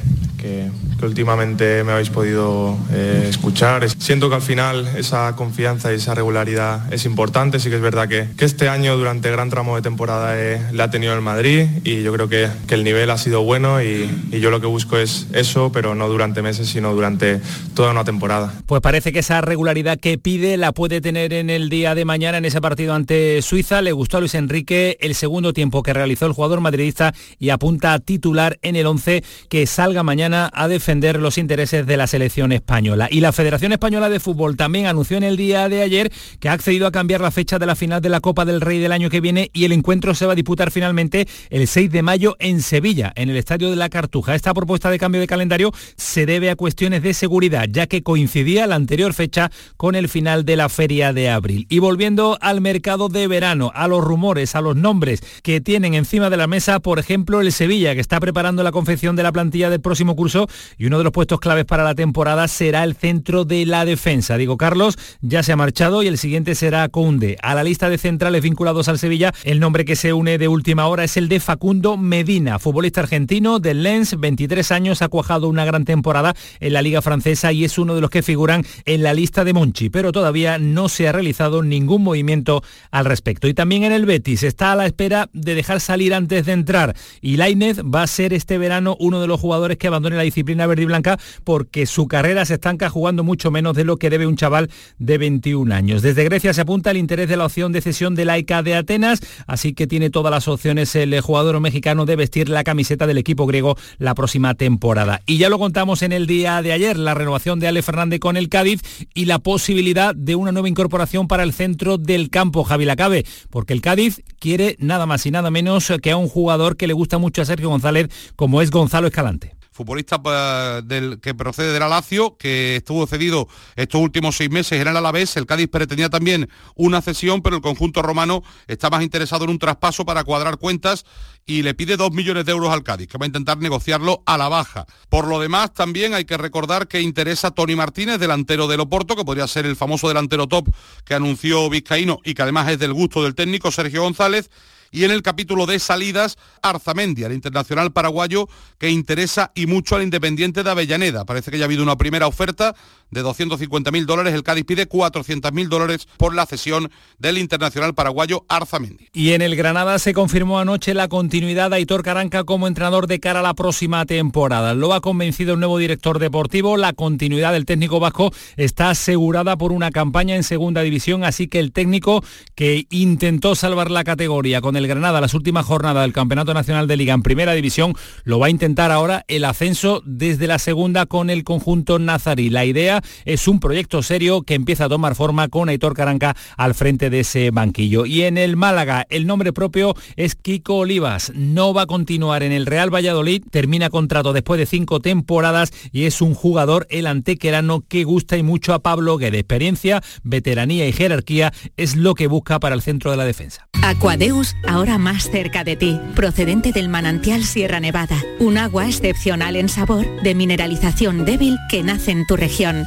que, últimamente me habéis podido eh, escuchar. Siento que al final esa confianza y esa regularidad es importante. Sí que es verdad que, que este año durante gran tramo de temporada la ha tenido el Madrid y yo creo que, que el nivel ha sido bueno y, y yo lo que busco es eso, pero no durante meses, sino durante toda una temporada. Pues parece que esa regularidad que pide la puede tener en el día de mañana en ese partido ante Suiza. Le gustó a Luis Enrique el segundo tiempo que realizó el jugador madridista y apunta a titular en el 11 que salga mañana a defender los intereses de la selección española. Y la Federación Española de Fútbol también anunció en el día de ayer que ha accedido a cambiar la fecha de la final de la Copa del Rey del año que viene y el encuentro se va a disputar finalmente el 6 de mayo en Sevilla, en el Estadio de la Cartuja. Esta propuesta de cambio de calendario se debe a cuestiones de seguridad, ya que coincidía la anterior fecha con el final de la feria de abril. Y volviendo al mercado de verano, a los rumores, a los nombres que tienen encima de la mesa, por ejemplo, el Sevilla, que está preparando la confección de la plantilla del próximo curso y uno de los puestos claves para la temporada será el centro de la defensa. Digo, Carlos ya se ha marchado y el siguiente será Conde. A la lista de centrales vinculados al Sevilla, el nombre que se une de última hora es el de Facundo Medina, futbolista argentino del Lens, 23 años, ha cuajado una gran temporada en la liga francesa y es uno de los que figuran en la lista de Monchi, pero todavía no se ha realizado ningún movimiento al respecto. Y también en el Betis está a la espera de dejar salir antes de entrar y Lainez va a ser este verano uno de los jugadores que abandone la disciplina verde y blanca porque su carrera se estanca jugando mucho menos de lo que debe un chaval de 21 años. Desde Grecia se apunta el interés de la opción de cesión de Laika de Atenas, así que tiene todas las opciones el jugador mexicano de vestir la camiseta del equipo griego la próxima temporada. Y ya lo contamos en el día de ayer, la renovación de Ale Fernández con el Cádiz y la posibilidad de una nueva incorporación para el centro del campo, Javi Lacabe, porque el Cádiz quiere nada más y nada menos que a un jugador que le gusta mucho a Sergio González como es Gonzalo Escalante futbolista eh, del, que procede de la Lazio, que estuvo cedido estos últimos seis meses en el Alavés. El Cádiz pretendía también una cesión, pero el conjunto romano está más interesado en un traspaso para cuadrar cuentas y le pide dos millones de euros al Cádiz, que va a intentar negociarlo a la baja. Por lo demás, también hay que recordar que interesa Tony Martínez, delantero del Oporto, que podría ser el famoso delantero top que anunció Vizcaíno y que además es del gusto del técnico Sergio González y en el capítulo de salidas, Arzamendia, el internacional paraguayo que interesa y mucho al Independiente de Avellaneda. Parece que ya ha habido una primera oferta de 250.000 dólares. El Cádiz pide 400.000 dólares por la cesión del internacional paraguayo Arzamendi. Y en el Granada se confirmó anoche la continuidad de Aitor Caranca como entrenador de cara a la próxima temporada. Lo ha convencido el nuevo director deportivo. La continuidad del técnico vasco está asegurada por una campaña en segunda división, así que el técnico que intentó salvar la categoría con el Granada las últimas jornadas del Campeonato Nacional de Liga en primera división, lo va a intentar ahora el ascenso desde la segunda con el conjunto nazarí. La idea es un proyecto serio que empieza a tomar forma con Aitor Caranca al frente de ese banquillo. Y en el Málaga, el nombre propio es Kiko Olivas. No va a continuar en el Real Valladolid, termina contrato después de cinco temporadas y es un jugador, el antequerano, que gusta y mucho a Pablo de Experiencia, veteranía y jerarquía es lo que busca para el centro de la defensa. Aquadeus, ahora más cerca de ti, procedente del manantial Sierra Nevada. Un agua excepcional en sabor, de mineralización débil que nace en tu región.